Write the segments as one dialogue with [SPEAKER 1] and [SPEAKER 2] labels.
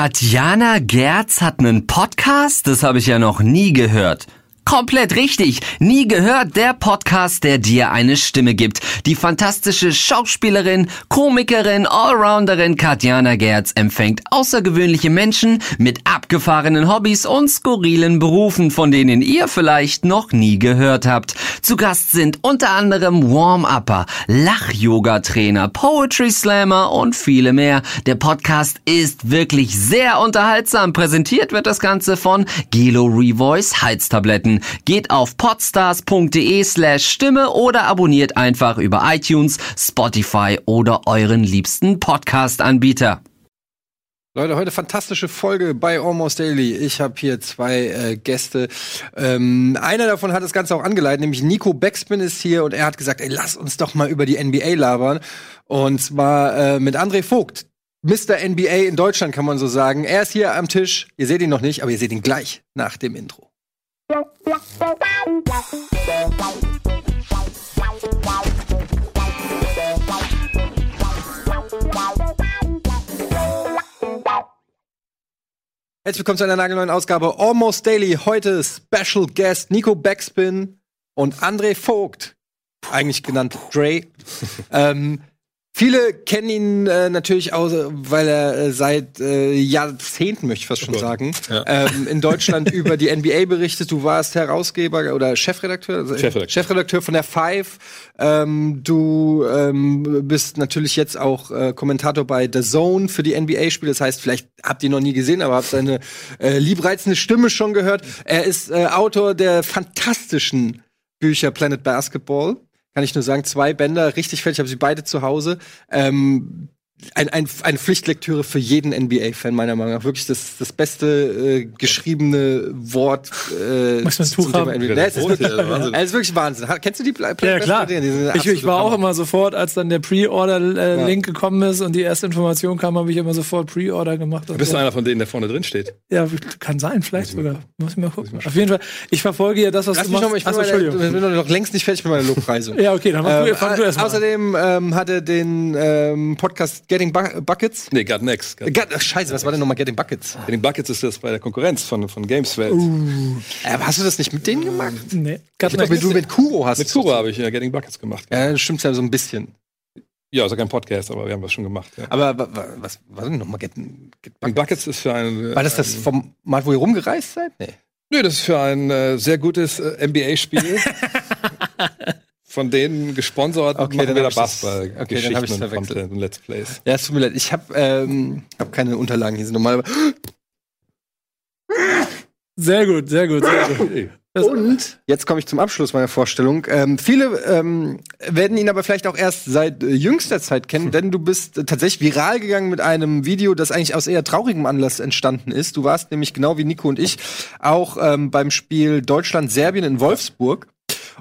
[SPEAKER 1] Katjana Gerz hat einen Podcast? Das habe ich ja noch nie gehört. Komplett richtig. Nie gehört der Podcast, der dir eine Stimme gibt. Die fantastische Schauspielerin, Komikerin, Allrounderin Katjana Gerz empfängt außergewöhnliche Menschen mit abgefahrenen Hobbys und skurrilen Berufen, von denen ihr vielleicht noch nie gehört habt. Zu Gast sind unter anderem Warm-Upper, Lach-Yoga-Trainer, Poetry Slammer und viele mehr. Der Podcast ist wirklich sehr unterhaltsam. Präsentiert wird das Ganze von Gelo Revoice Heiztabletten. Geht auf podstars.de slash Stimme oder abonniert einfach über iTunes, Spotify oder euren liebsten Podcast-Anbieter.
[SPEAKER 2] Leute, heute fantastische Folge bei Almost Daily. Ich habe hier zwei äh, Gäste. Ähm, einer davon hat das Ganze auch angeleitet, nämlich Nico Beckspin ist hier und er hat gesagt, ey, lass uns doch mal über die NBA labern. Und zwar äh, mit André Vogt, Mr. NBA in Deutschland, kann man so sagen. Er ist hier am Tisch. Ihr seht ihn noch nicht, aber ihr seht ihn gleich nach dem Intro. Herzlich willkommen zu einer nagelneuen Ausgabe Almost Daily. Heute Special Guest Nico Backspin und André Vogt, eigentlich genannt Dre. ähm, Viele kennen ihn äh, natürlich auch, weil er äh, seit äh, Jahrzehnten, möchte ich fast schon oh sagen, ja. ähm, in Deutschland über die NBA berichtet. Du warst Herausgeber oder Chefredakteur, also Chefredakteur, Chefredakteur von der Five. Ähm, du ähm, bist natürlich jetzt auch äh, Kommentator bei The Zone für die NBA-Spiele. Das heißt, vielleicht habt ihr ihn noch nie gesehen, aber habt seine äh, liebreizende Stimme schon gehört. Er ist äh, Autor der fantastischen Bücher Planet Basketball kann ich nur sagen, zwei Bänder, richtig fertig, ich habe sie beide zu Hause. Ähm, ein, ein, eine Pflichtlektüre für jeden NBA-Fan, meiner Meinung nach. Wirklich das, das beste äh, geschriebene Wort äh,
[SPEAKER 3] Muss man Tuch haben?
[SPEAKER 2] NBA. Das ist, wirklich, das ist wirklich Wahnsinn. Kennst du die Play
[SPEAKER 3] Ja, klar. Ich, ich, war auch immer sofort, als dann der Pre-Order-Link ja. gekommen ist und die erste Information kam, habe ich immer sofort Pre-Order gemacht.
[SPEAKER 4] Du bist so. einer von denen, der vorne drin steht.
[SPEAKER 3] Ja, kann sein, vielleicht sogar. Muss ich mal gucken. Auf jeden Fall, ich verfolge ja das, was Lass du machst. Noch mal,
[SPEAKER 2] ich bin, Achso, meine, ich bin noch längst nicht fertig mit meiner Lobpreisung.
[SPEAKER 3] ja, okay, dann mach
[SPEAKER 2] ähm, du, fang du erst mal Außerdem ähm, hat er den ähm, Podcast Getting Buckets?
[SPEAKER 4] Nee, Got Next.
[SPEAKER 2] Got Got, ach, scheiße, was war denn nochmal Getting Buckets?
[SPEAKER 4] Getting Buckets ist das bei der Konkurrenz von, von Gameswelt.
[SPEAKER 2] Uh. Äh, hast du das nicht mit denen gemacht?
[SPEAKER 3] Nee.
[SPEAKER 2] Got ich Next. du mit Kuro hast.
[SPEAKER 4] Mit Kuro habe ich ja Getting Buckets gemacht.
[SPEAKER 2] Ja, das stimmt ja so ein bisschen.
[SPEAKER 4] Ja, also kein Podcast, aber wir haben das schon gemacht. Ja.
[SPEAKER 2] Aber was war denn nochmal Getting,
[SPEAKER 4] Get Buckets? Buckets ist für ein.
[SPEAKER 2] War das das vom Mal, wo ihr rumgereist seid? Nee.
[SPEAKER 4] Nö, das ist für ein äh, sehr gutes äh, NBA-Spiel. von denen gesponsert
[SPEAKER 2] okay, machen
[SPEAKER 4] wir
[SPEAKER 2] da Basketball okay, Geschichten dann ich und Content und Let's Plays. Ja, es tut mir leid. Ich habe ähm, hab keine Unterlagen hier sind normal.
[SPEAKER 3] Sehr gut, sehr gut, sehr gut.
[SPEAKER 2] Und jetzt komme ich zum Abschluss meiner Vorstellung. Ähm, viele ähm, werden ihn aber vielleicht auch erst seit äh, jüngster Zeit kennen, denn du bist äh, tatsächlich viral gegangen mit einem Video, das eigentlich aus eher traurigem Anlass entstanden ist. Du warst nämlich genau wie Nico und ich auch ähm, beim Spiel Deutschland-Serbien in Wolfsburg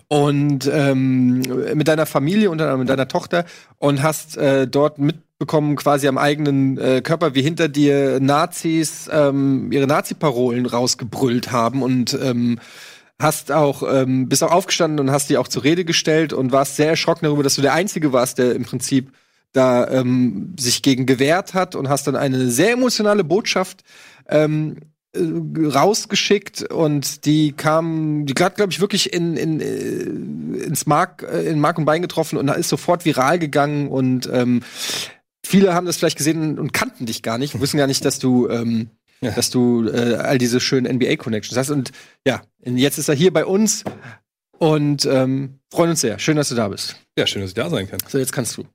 [SPEAKER 2] und ähm, mit deiner Familie und mit deiner Tochter und hast äh, dort mitbekommen, quasi am eigenen äh, Körper, wie hinter dir Nazis ähm, ihre Nazi-Parolen rausgebrüllt haben und ähm, hast auch ähm, bist auch aufgestanden und hast die auch zur Rede gestellt und warst sehr erschrocken darüber, dass du der Einzige warst, der im Prinzip da ähm, sich gegen gewehrt hat und hast dann eine sehr emotionale Botschaft ähm, äh, rausgeschickt und die kam, die hat, glaube ich, wirklich in, in, äh, ins Mark, äh, in Mark und Bein getroffen und ist sofort viral gegangen und ähm, viele haben das vielleicht gesehen und kannten dich gar nicht, wissen gar nicht, dass du ähm, ja. dass du äh, all diese schönen NBA-Connections hast. Und ja, jetzt ist er hier bei uns und ähm, freuen uns sehr. Schön, dass du da bist.
[SPEAKER 4] Ja, schön, dass ich da sein kann.
[SPEAKER 2] So, jetzt kannst du.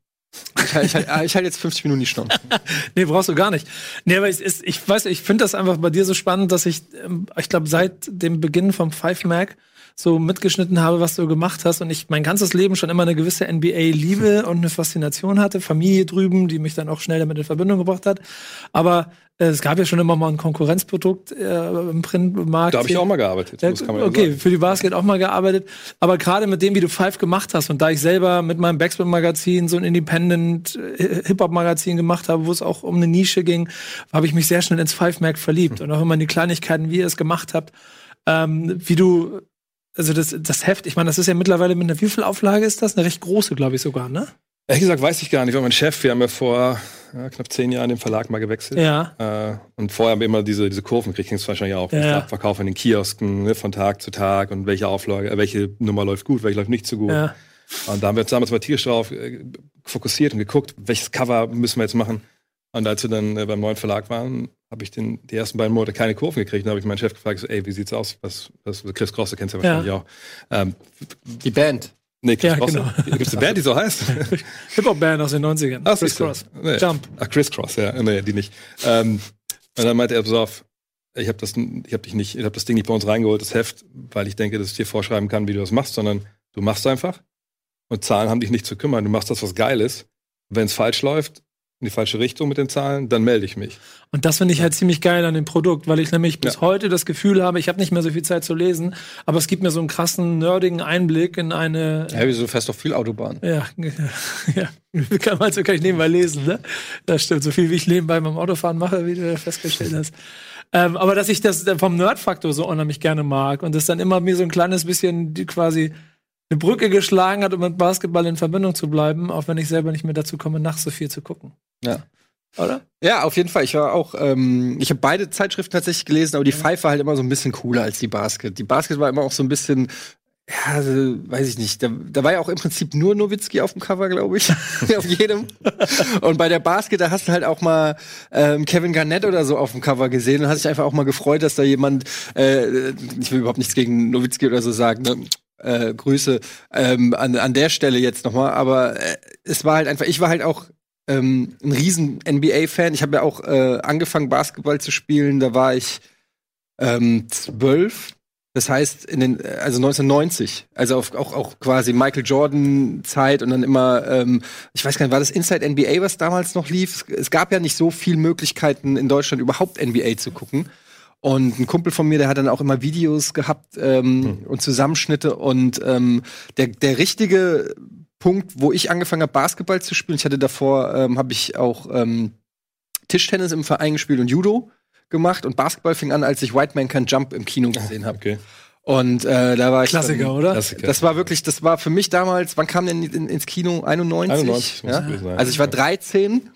[SPEAKER 2] Ich, ich, ich, ich halte jetzt 50 Minuten die Stunde.
[SPEAKER 3] nee, brauchst du gar nicht. Nee, aber ich, ich weiß, ich finde das einfach bei dir so spannend, dass ich, ähm, ich glaube, seit dem Beginn vom Five Mac so mitgeschnitten habe, was du gemacht hast und ich mein ganzes Leben schon immer eine gewisse NBA-Liebe und eine Faszination hatte, Familie drüben, die mich dann auch schnell damit in Verbindung gebracht hat. Aber äh, es gab ja schon immer mal ein Konkurrenzprodukt äh, im Printmarkt.
[SPEAKER 4] Da habe ich auch mal gearbeitet.
[SPEAKER 3] Ja, okay, ja für die Basket auch mal gearbeitet. Aber gerade mit dem, wie du Five gemacht hast und da ich selber mit meinem Backspin-Magazin so ein Independent äh, gemacht habe, wo es auch um eine Nische ging, habe ich mich sehr schnell ins Five-Mark verliebt. Hm. Und auch immer in die Kleinigkeiten, wie ihr es gemacht habt. Ähm, wie du also das, das Heft, ich meine, das ist ja mittlerweile mit einer wie viel Auflage ist das? Eine recht große, glaube ich sogar, ne?
[SPEAKER 4] Ehrlich gesagt weiß ich gar nicht, weil mein Chef, wir haben ja vor ja, knapp zehn Jahren den Verlag mal gewechselt.
[SPEAKER 3] Ja.
[SPEAKER 4] Äh, und vorher haben wir immer diese, diese Kurven gekriegt, du wahrscheinlich auch.
[SPEAKER 3] Ja, ja.
[SPEAKER 4] Verkauf in den Kiosken, ne, von Tag zu Tag und welche Auflage, äh, welche Nummer läuft gut, welche läuft nicht so gut.
[SPEAKER 3] Ja.
[SPEAKER 4] Und da haben wir uns damals mal tierisch drauf äh, fokussiert und geguckt, welches Cover müssen wir jetzt machen. Und als wir dann äh, beim neuen Verlag waren, habe ich den, die ersten beiden Monate keine Kurven gekriegt. Und habe ich meinen Chef gefragt, so, ey, wie sieht's aus? Was, was Chris Cross, du kennst ja wahrscheinlich auch. Ähm,
[SPEAKER 2] Die Band.
[SPEAKER 4] nee, Chris
[SPEAKER 3] Ja,
[SPEAKER 4] Cross.
[SPEAKER 3] genau.
[SPEAKER 4] Gibt es eine Band, die so heißt?
[SPEAKER 3] Hip-Hop-Band aus den 90ern.
[SPEAKER 4] Ach,
[SPEAKER 3] Chris
[SPEAKER 4] du.
[SPEAKER 3] Cross.
[SPEAKER 4] Nee.
[SPEAKER 3] Jump.
[SPEAKER 4] Ach, Chris Cross, ja. Nee, die nicht. Ähm, und dann meinte er, pass auf, ich habe das, ich habe dich nicht, ich habe das Ding nicht bei uns reingeholt, das Heft, weil ich denke, dass ich dir vorschreiben kann, wie du das machst, sondern du machst einfach. Und Zahlen haben dich nicht zu kümmern. Du machst das, was geil ist. Wenn es falsch läuft, in die falsche Richtung mit den Zahlen, dann melde ich mich.
[SPEAKER 3] Und das finde ich halt ziemlich geil an dem Produkt, weil ich nämlich bis
[SPEAKER 4] Ja.
[SPEAKER 3] heute das Gefühl habe, ich habe nicht mehr so viel Zeit zu lesen, aber es gibt mir so einen krassen, nerdigen Einblick in eine.
[SPEAKER 2] Ja, wieso fährst doch viel Autobahn?
[SPEAKER 3] Ja, ja. Kann man so kann ich nebenbei lesen, ne? Das stimmt. So viel wie ich nebenbei beim Autofahren mache, wie du festgestellt hast. Ähm, aber dass ich das vom Nerd-Faktor so unheimlich gerne mag und das dann immer mir so ein kleines bisschen die quasi eine Brücke geschlagen hat, um mit Basketball in Verbindung zu bleiben, auch wenn ich selber nicht mehr dazu komme, nachts so viel zu gucken.
[SPEAKER 2] Ja.
[SPEAKER 3] Oder?
[SPEAKER 2] Ja, auf jeden Fall. Ich war auch, ähm, ich habe beide Zeitschriften tatsächlich gelesen, aber die Five war halt immer so ein bisschen cooler als die Basket. Die Basket war immer auch so ein bisschen, ja, so, weiß ich nicht. Da, da war ja auch im Prinzip nur Nowitzki auf dem Cover, glaube ich. auf jedem. Und bei der Basket, da hast du halt auch mal ähm, Kevin Garnett oder so auf dem Cover gesehen und hast dich einfach auch mal gefreut, dass da jemand, äh, ich will überhaupt nichts gegen Nowitzki oder so sagen, ne? Äh, Grüße ähm, an, an der Stelle jetzt nochmal, aber äh, es war halt einfach, ich war halt auch ähm, ein riesen NBA-Fan. Ich habe ja auch äh, angefangen, Basketball zu spielen. Da war ich ähm, zwölf. Das heißt, in den, äh, also 1990, also auf, auch, auch quasi Michael Jordan-Zeit und dann immer, ähm, ich weiß gar nicht, war das Inside NBA, was damals noch lief? Es, es gab ja nicht so viele Möglichkeiten in Deutschland überhaupt NBA zu gucken. Und ein Kumpel von mir, der hat dann auch immer Videos gehabt ähm, und Zusammenschnitte. Und ähm, der, der richtige Punkt, wo ich angefangen habe, Basketball zu spielen, ich hatte davor, ähm, habe ich auch ähm, Tischtennis im Verein gespielt und Judo gemacht. Und Basketball fing an, als ich White Man Can Jump im Kino gesehen habe.
[SPEAKER 4] Okay.
[SPEAKER 2] Und äh, da war ich.
[SPEAKER 3] Klassiker,
[SPEAKER 2] dann,
[SPEAKER 3] oder?
[SPEAKER 4] Klassiker.
[SPEAKER 2] Das war wirklich, das war für mich damals, wann kam denn in, ins Kino? 91?
[SPEAKER 4] 91 muss
[SPEAKER 2] ja? Also ich war 13,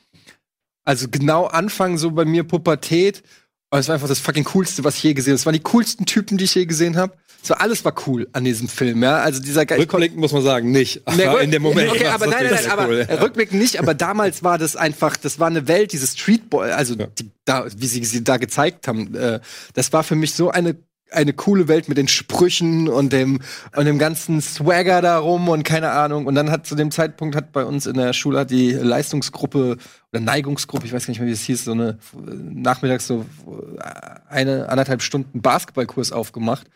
[SPEAKER 2] also genau Anfang so bei mir Pubertät. Aber es war einfach das fucking coolste, was ich je gesehen habe. Es waren die coolsten Typen, die ich je gesehen habe. War alles war cool an diesem Film, ja. Also dieser Ge
[SPEAKER 4] Rückblickend muss man sagen, nicht.
[SPEAKER 2] Nee,
[SPEAKER 4] Aber in dem Moment.
[SPEAKER 2] Okay, aber nein, nein, nein, aber
[SPEAKER 4] cool, ja.
[SPEAKER 2] rückblickend nicht, aber damals war das einfach, das war eine Welt, diese Streetboy, also
[SPEAKER 4] Ja.
[SPEAKER 2] die, da, wie sie sie da gezeigt haben, äh, das war für mich so eine eine coole Welt mit den Sprüchen und dem und dem ganzen Swagger darum und keine Ahnung und dann hat zu dem Zeitpunkt hat bei uns in der Schule die Leistungsgruppe oder Neigungsgruppe, ich weiß gar nicht mehr wie es hieß, so eine äh, nachmittags so äh, eine anderthalb Stunden Basketballkurs aufgemacht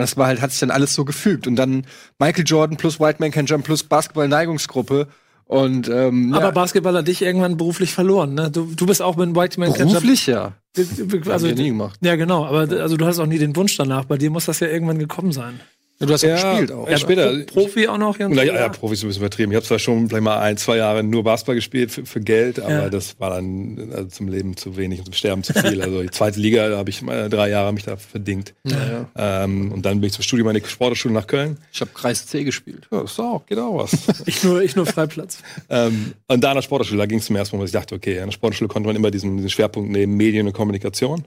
[SPEAKER 2] und das war halt, hat sich dann alles so gefügt. Und dann Michael Jordan plus White Man Can Jump plus Basketball-Neigungsgruppe. Und ähm,
[SPEAKER 3] Aber
[SPEAKER 2] ja,
[SPEAKER 3] Basketball hat dich irgendwann beruflich verloren, ne? Du, du bist auch mit White Man
[SPEAKER 2] beruflich ja.
[SPEAKER 3] Also,
[SPEAKER 2] Hab ich ja nie gemacht.
[SPEAKER 3] ja, genau, aber also du hast auch nie den Wunsch danach. Bei dir muss das ja irgendwann gekommen sein.
[SPEAKER 2] Ja, du hast
[SPEAKER 4] Ja,
[SPEAKER 2] gespielt auch.
[SPEAKER 4] ja, später.
[SPEAKER 3] Pro Profi auch noch, Jens?
[SPEAKER 4] Ja, ja, ja, Profis ist ein bisschen übertrieben. Ich habe zwar schon vielleicht mal ein, zwei Jahre nur Basketball gespielt für, für Geld, aber
[SPEAKER 3] Ja.
[SPEAKER 4] das war dann also zum Leben zu wenig und zum Sterben zu viel. Also die zweite Liga, da habe ich mal drei Jahre mich da verdingt.
[SPEAKER 2] Ja.
[SPEAKER 4] Ähm, und dann bin ich zum Studium an die Sportschule nach Köln.
[SPEAKER 2] Ich habe Kreis C gespielt.
[SPEAKER 4] Ja, ist auch, geht auch was.
[SPEAKER 3] Ich nur, ich nur Freiplatz.
[SPEAKER 4] ähm, und da an der Sportschule, da ging es zum ersten Mal, dass ich dachte, okay, an der Sportschule konnte man immer diesen, diesen Schwerpunkt nehmen, Medien und Kommunikation.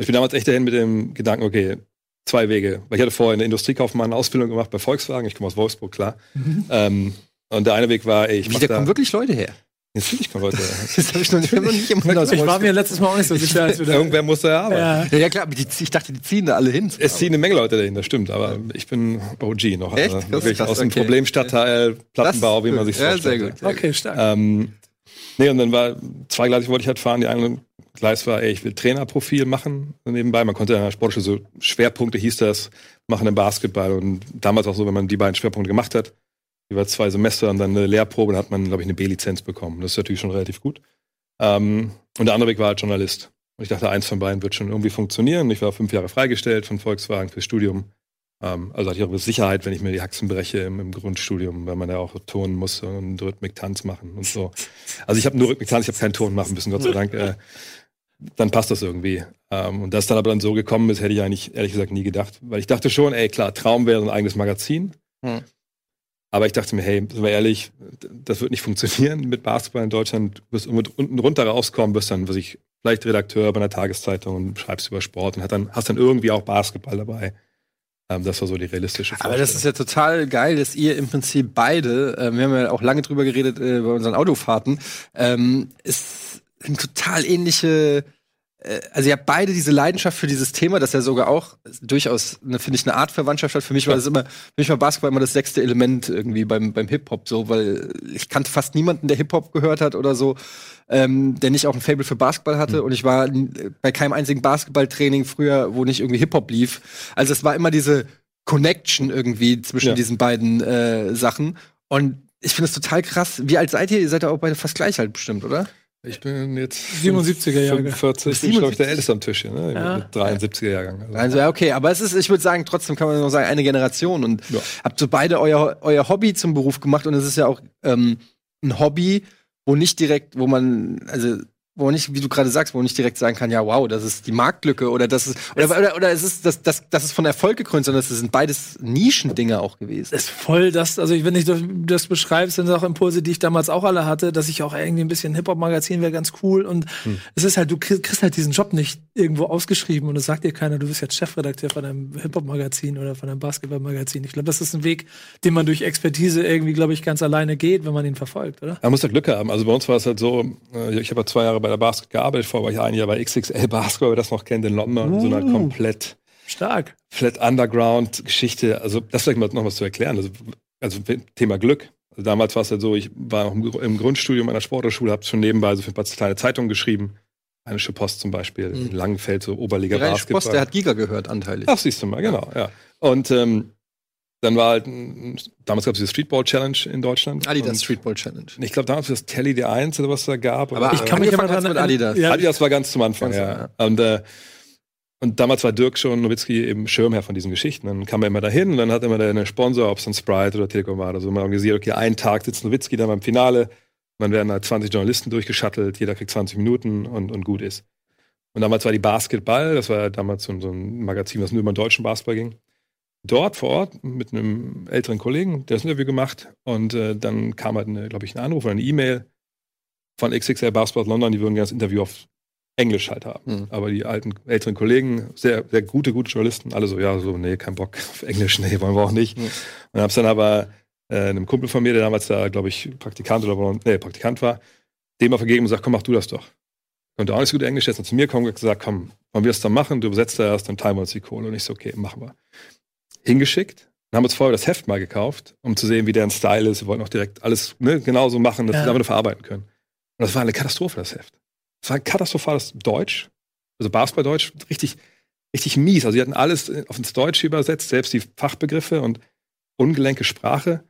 [SPEAKER 4] Ich bin damals echt dahin mit dem Gedanken, okay, zwei Wege. Weil ich hatte vorher eine Industriekaufmann Ausbildung gemacht bei Volkswagen, ich komme aus Wolfsburg, klar. Ähm, und der eine Weg war, ey, ich
[SPEAKER 2] Wie, da
[SPEAKER 4] da,
[SPEAKER 2] kommen wirklich Leute her.
[SPEAKER 4] Natürlich kommen Leute.
[SPEAKER 2] Das habe ich noch nicht, noch nicht jemand aus
[SPEAKER 3] Ich war mir letztes Mal auch nicht so sicher, als wir da.
[SPEAKER 4] Irgendwer muss da ja arbeiten.
[SPEAKER 3] Ja.
[SPEAKER 2] ja, ja, klar, aber die, ich dachte, die ziehen da alle hin.
[SPEAKER 4] Es ziehen eine Menge Leute dahin, das stimmt, aber ich bin OG noch.
[SPEAKER 2] Echt?
[SPEAKER 4] Also
[SPEAKER 2] Das ist
[SPEAKER 4] wirklich aus dem
[SPEAKER 2] okay.
[SPEAKER 4] Problemstadtteil, Plattenbau, wie man sich
[SPEAKER 2] Ja,
[SPEAKER 4] vorstellt.
[SPEAKER 2] sehr gut.
[SPEAKER 3] Okay, stark.
[SPEAKER 4] Ähm, nee, und dann war zweigleisig wollte ich halt fahren. Die eine Gleis war, ey, ich will Trainerprofil machen nebenbei. Man konnte der Sportschule so Schwerpunkte hieß das, machen im Basketball. Und damals auch so, wenn man die beiden Schwerpunkte gemacht hat, über zwei Semester und dann eine Lehrprobe, dann hat man, glaube ich, eine B-Lizenz bekommen. Das ist natürlich schon relativ gut. Ähm, und der andere Weg war halt Journalist. Und ich dachte, eins von beiden wird schon irgendwie funktionieren. Ich war fünf Jahre freigestellt von Volkswagen fürs Studium. Ähm, also hatte ich auch Sicherheit, wenn ich mir die Haxen breche im, im Grundstudium, weil man ja auch turnen muss und Rhythmik-Tanz machen und so. Also ich habe nur Rhythmik-Tanz, ich habe keinen Ton machen müssen, Gott sei Dank. Äh, dann passt das irgendwie. Ähm, und dass dann aber dann so gekommen ist, hätte ich eigentlich ehrlich gesagt nie gedacht. Weil ich dachte schon, ey klar, Traum wäre ein eigenes Magazin.
[SPEAKER 2] Hm.
[SPEAKER 4] Aber ich dachte mir, hey, sind wir ehrlich, das wird nicht funktionieren mit Basketball in Deutschland. Du wirst unten runter rauskommen, wirst dann, was ich, vielleicht Redakteur bei einer Tageszeitung und schreibst über Sport und hast dann, hast dann irgendwie auch Basketball dabei. Ähm, das war so die realistische
[SPEAKER 2] Vorstellung. Aber das ist ja total geil, dass ihr im Prinzip beide, äh, wir haben ja auch lange drüber geredet äh, bei unseren Autofahrten, ähm, ist sind total ähnliche äh, also ihr habt beide diese Leidenschaft für dieses Thema, das ja sogar auch durchaus, ne, finde ich, eine Art Verwandtschaft hat. Für mich war das immer, für mich war Basketball immer das sechste Element irgendwie beim, beim Hip-Hop so, weil ich kannte fast niemanden, der Hip-Hop gehört hat oder so, ähm, der nicht auch ein Fable für Basketball hatte. Mhm. Und ich war bei keinem einzigen Basketballtraining früher, wo nicht irgendwie Hip-Hop lief. Also es war immer diese Connection irgendwie zwischen ja. diesen beiden äh, Sachen. Und ich finde es total krass. Wie alt seid ihr? Ihr seid ja auch beide fast gleich halt bestimmt, oder?
[SPEAKER 4] Ich bin jetzt
[SPEAKER 3] 77er Jahre.
[SPEAKER 4] 45, ich bin, glaube ich, der Älteste am Tisch hier, ne? Ja. 73er Jahrgang.
[SPEAKER 2] Also. also. ja, okay, aber es ist, ich würde sagen, trotzdem kann man noch sagen, eine Generation. Und ja. habt so beide euer, euer Hobby zum Beruf gemacht und es ist ja auch ähm, ein Hobby, wo nicht direkt, wo man, also wo nicht, wie du gerade sagst, wo nicht direkt sagen kann, ja, wow, das ist die Marktlücke oder das ist, oder, oder, oder es ist, das, das, das ist von Erfolg gekrönt, sondern es sind beides Nischendinge auch gewesen.
[SPEAKER 3] Es ist voll das, also wenn ich das, das beschreibe, sind auch Impulse, die ich damals auch alle hatte, dass ich auch irgendwie ein bisschen Hip-Hop-Magazin wäre ganz cool und hm. es ist halt, du kriegst halt diesen Job nicht irgendwo ausgeschrieben und es sagt dir keiner, du bist jetzt Chefredakteur von einem Hip-Hop-Magazin oder von einem Basketball-Magazin. Ich glaube, das ist ein Weg, den man durch Expertise irgendwie, glaube ich, ganz alleine geht, wenn man ihn verfolgt, oder?
[SPEAKER 4] Man muss da Glück haben. Also bei uns war es halt so, äh, ich habe ja zwei Jahre bei bei der Basket gearbeitet, vor war ich ein Jahr bei XXL Basketball, wer das noch kennt, in London, uh, so einer komplett
[SPEAKER 3] stark.
[SPEAKER 4] Flat Underground Geschichte. Also das vielleicht mal noch was zu erklären. Also, also Thema Glück. Also damals war es halt so, ich war noch im Grundstudium einer Sportschule, habe schon nebenbei so für ein paar kleine Zeitungen geschrieben. Rheinische Post zum Beispiel, mhm. in Langenfeld, so Oberliga
[SPEAKER 2] Basketball. Post, der hat Giga gehört, anteilig.
[SPEAKER 4] Ach, siehst du mal, genau, ja. Und ähm, dann war halt, damals gab es die Streetball Challenge in Deutschland.
[SPEAKER 2] Adidas Streetball Challenge.
[SPEAKER 4] Ich glaube, damals war es Telly die 1 oder was da gab.
[SPEAKER 2] Aber ich kann mich immer dran mit Adidas.
[SPEAKER 4] Ja. Adidas war ganz zum Anfang, ganz ja. ja. Und, äh, und damals war Dirk schon Nowitzki eben Schirmherr von diesen Geschichten. Dann kam er immer dahin und dann hat immer der eine Sponsor, ob es ein Sprite oder Telekom war oder so, mal organisiert, okay, einen Tag sitzt Nowitzki dann beim Finale, dann werden halt 20 Journalisten durchgeschattelt, jeder kriegt 20 Minuten und, und gut ist. Und damals war die Basketball, das war damals so, so ein Magazin, was nur über den deutschen Basketball ging dort vor Ort mit einem älteren Kollegen, der das Interview gemacht und äh, dann kam halt, glaube ich, ein Anruf oder eine E-Mail von XXL Basketball London, die würden gerne das Interview auf Englisch halt haben. Mhm. Aber die alten, älteren Kollegen, sehr, sehr gute, gute Journalisten, alle so, ja, so, nee, kein Bock auf Englisch, nee, wollen wir auch nicht. Mhm. Und hab's dann aber äh, einem Kumpel von mir, der damals da, glaube ich, Praktikant oder nee, Praktikant war, dem mal vergeben und gesagt, komm, mach du das doch. Konnte auch nicht so gut Englisch, jetzt zu mir kommen und gesagt, komm, wollen wir es dann machen? Du übersetzt da erst, dann teilen wir uns die Kohle. Und ich so, okay, machen wir hingeschickt und haben uns vorher das Heft mal gekauft, um zu sehen, wie deren Style ist. Wir wollten auch direkt alles ne, genauso machen, dass ja. wir damit verarbeiten können. Und das war eine Katastrophe, das Heft. Das war ein katastrophales Deutsch, also Basketball-Deutsch, richtig, richtig mies. Also sie hatten alles auf ins Deutsche übersetzt, selbst die Fachbegriffe und ungelenke Sprache.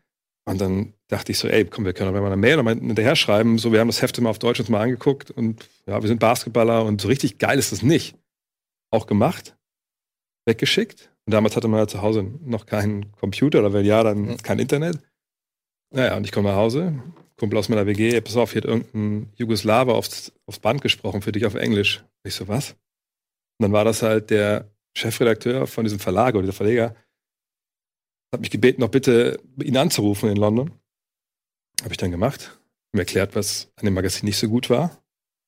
[SPEAKER 4] Und dann dachte ich so, ey, komm, wir können doch mal eine Mail nochmal hinterher schreiben. So, wir haben das Heft immer auf Deutsch uns mal angeguckt und ja, wir sind Basketballer und so richtig geil ist es nicht. Auch gemacht, weggeschickt und damals hatte man ja zu Hause noch keinen Computer oder wenn ja, dann kein Internet. Naja, und ich komme nach Hause, Kumpel aus meiner WG, pass auf, hier hat irgendein Jugoslawer aufs, aufs Band gesprochen für dich auf Englisch. Ich so, was? Und dann war das halt der Chefredakteur von diesem Verlag oder der Verleger, hat mich gebeten, noch bitte ihn anzurufen in London. Habe ich dann gemacht, mir erklärt, was an dem Magazin nicht so gut war.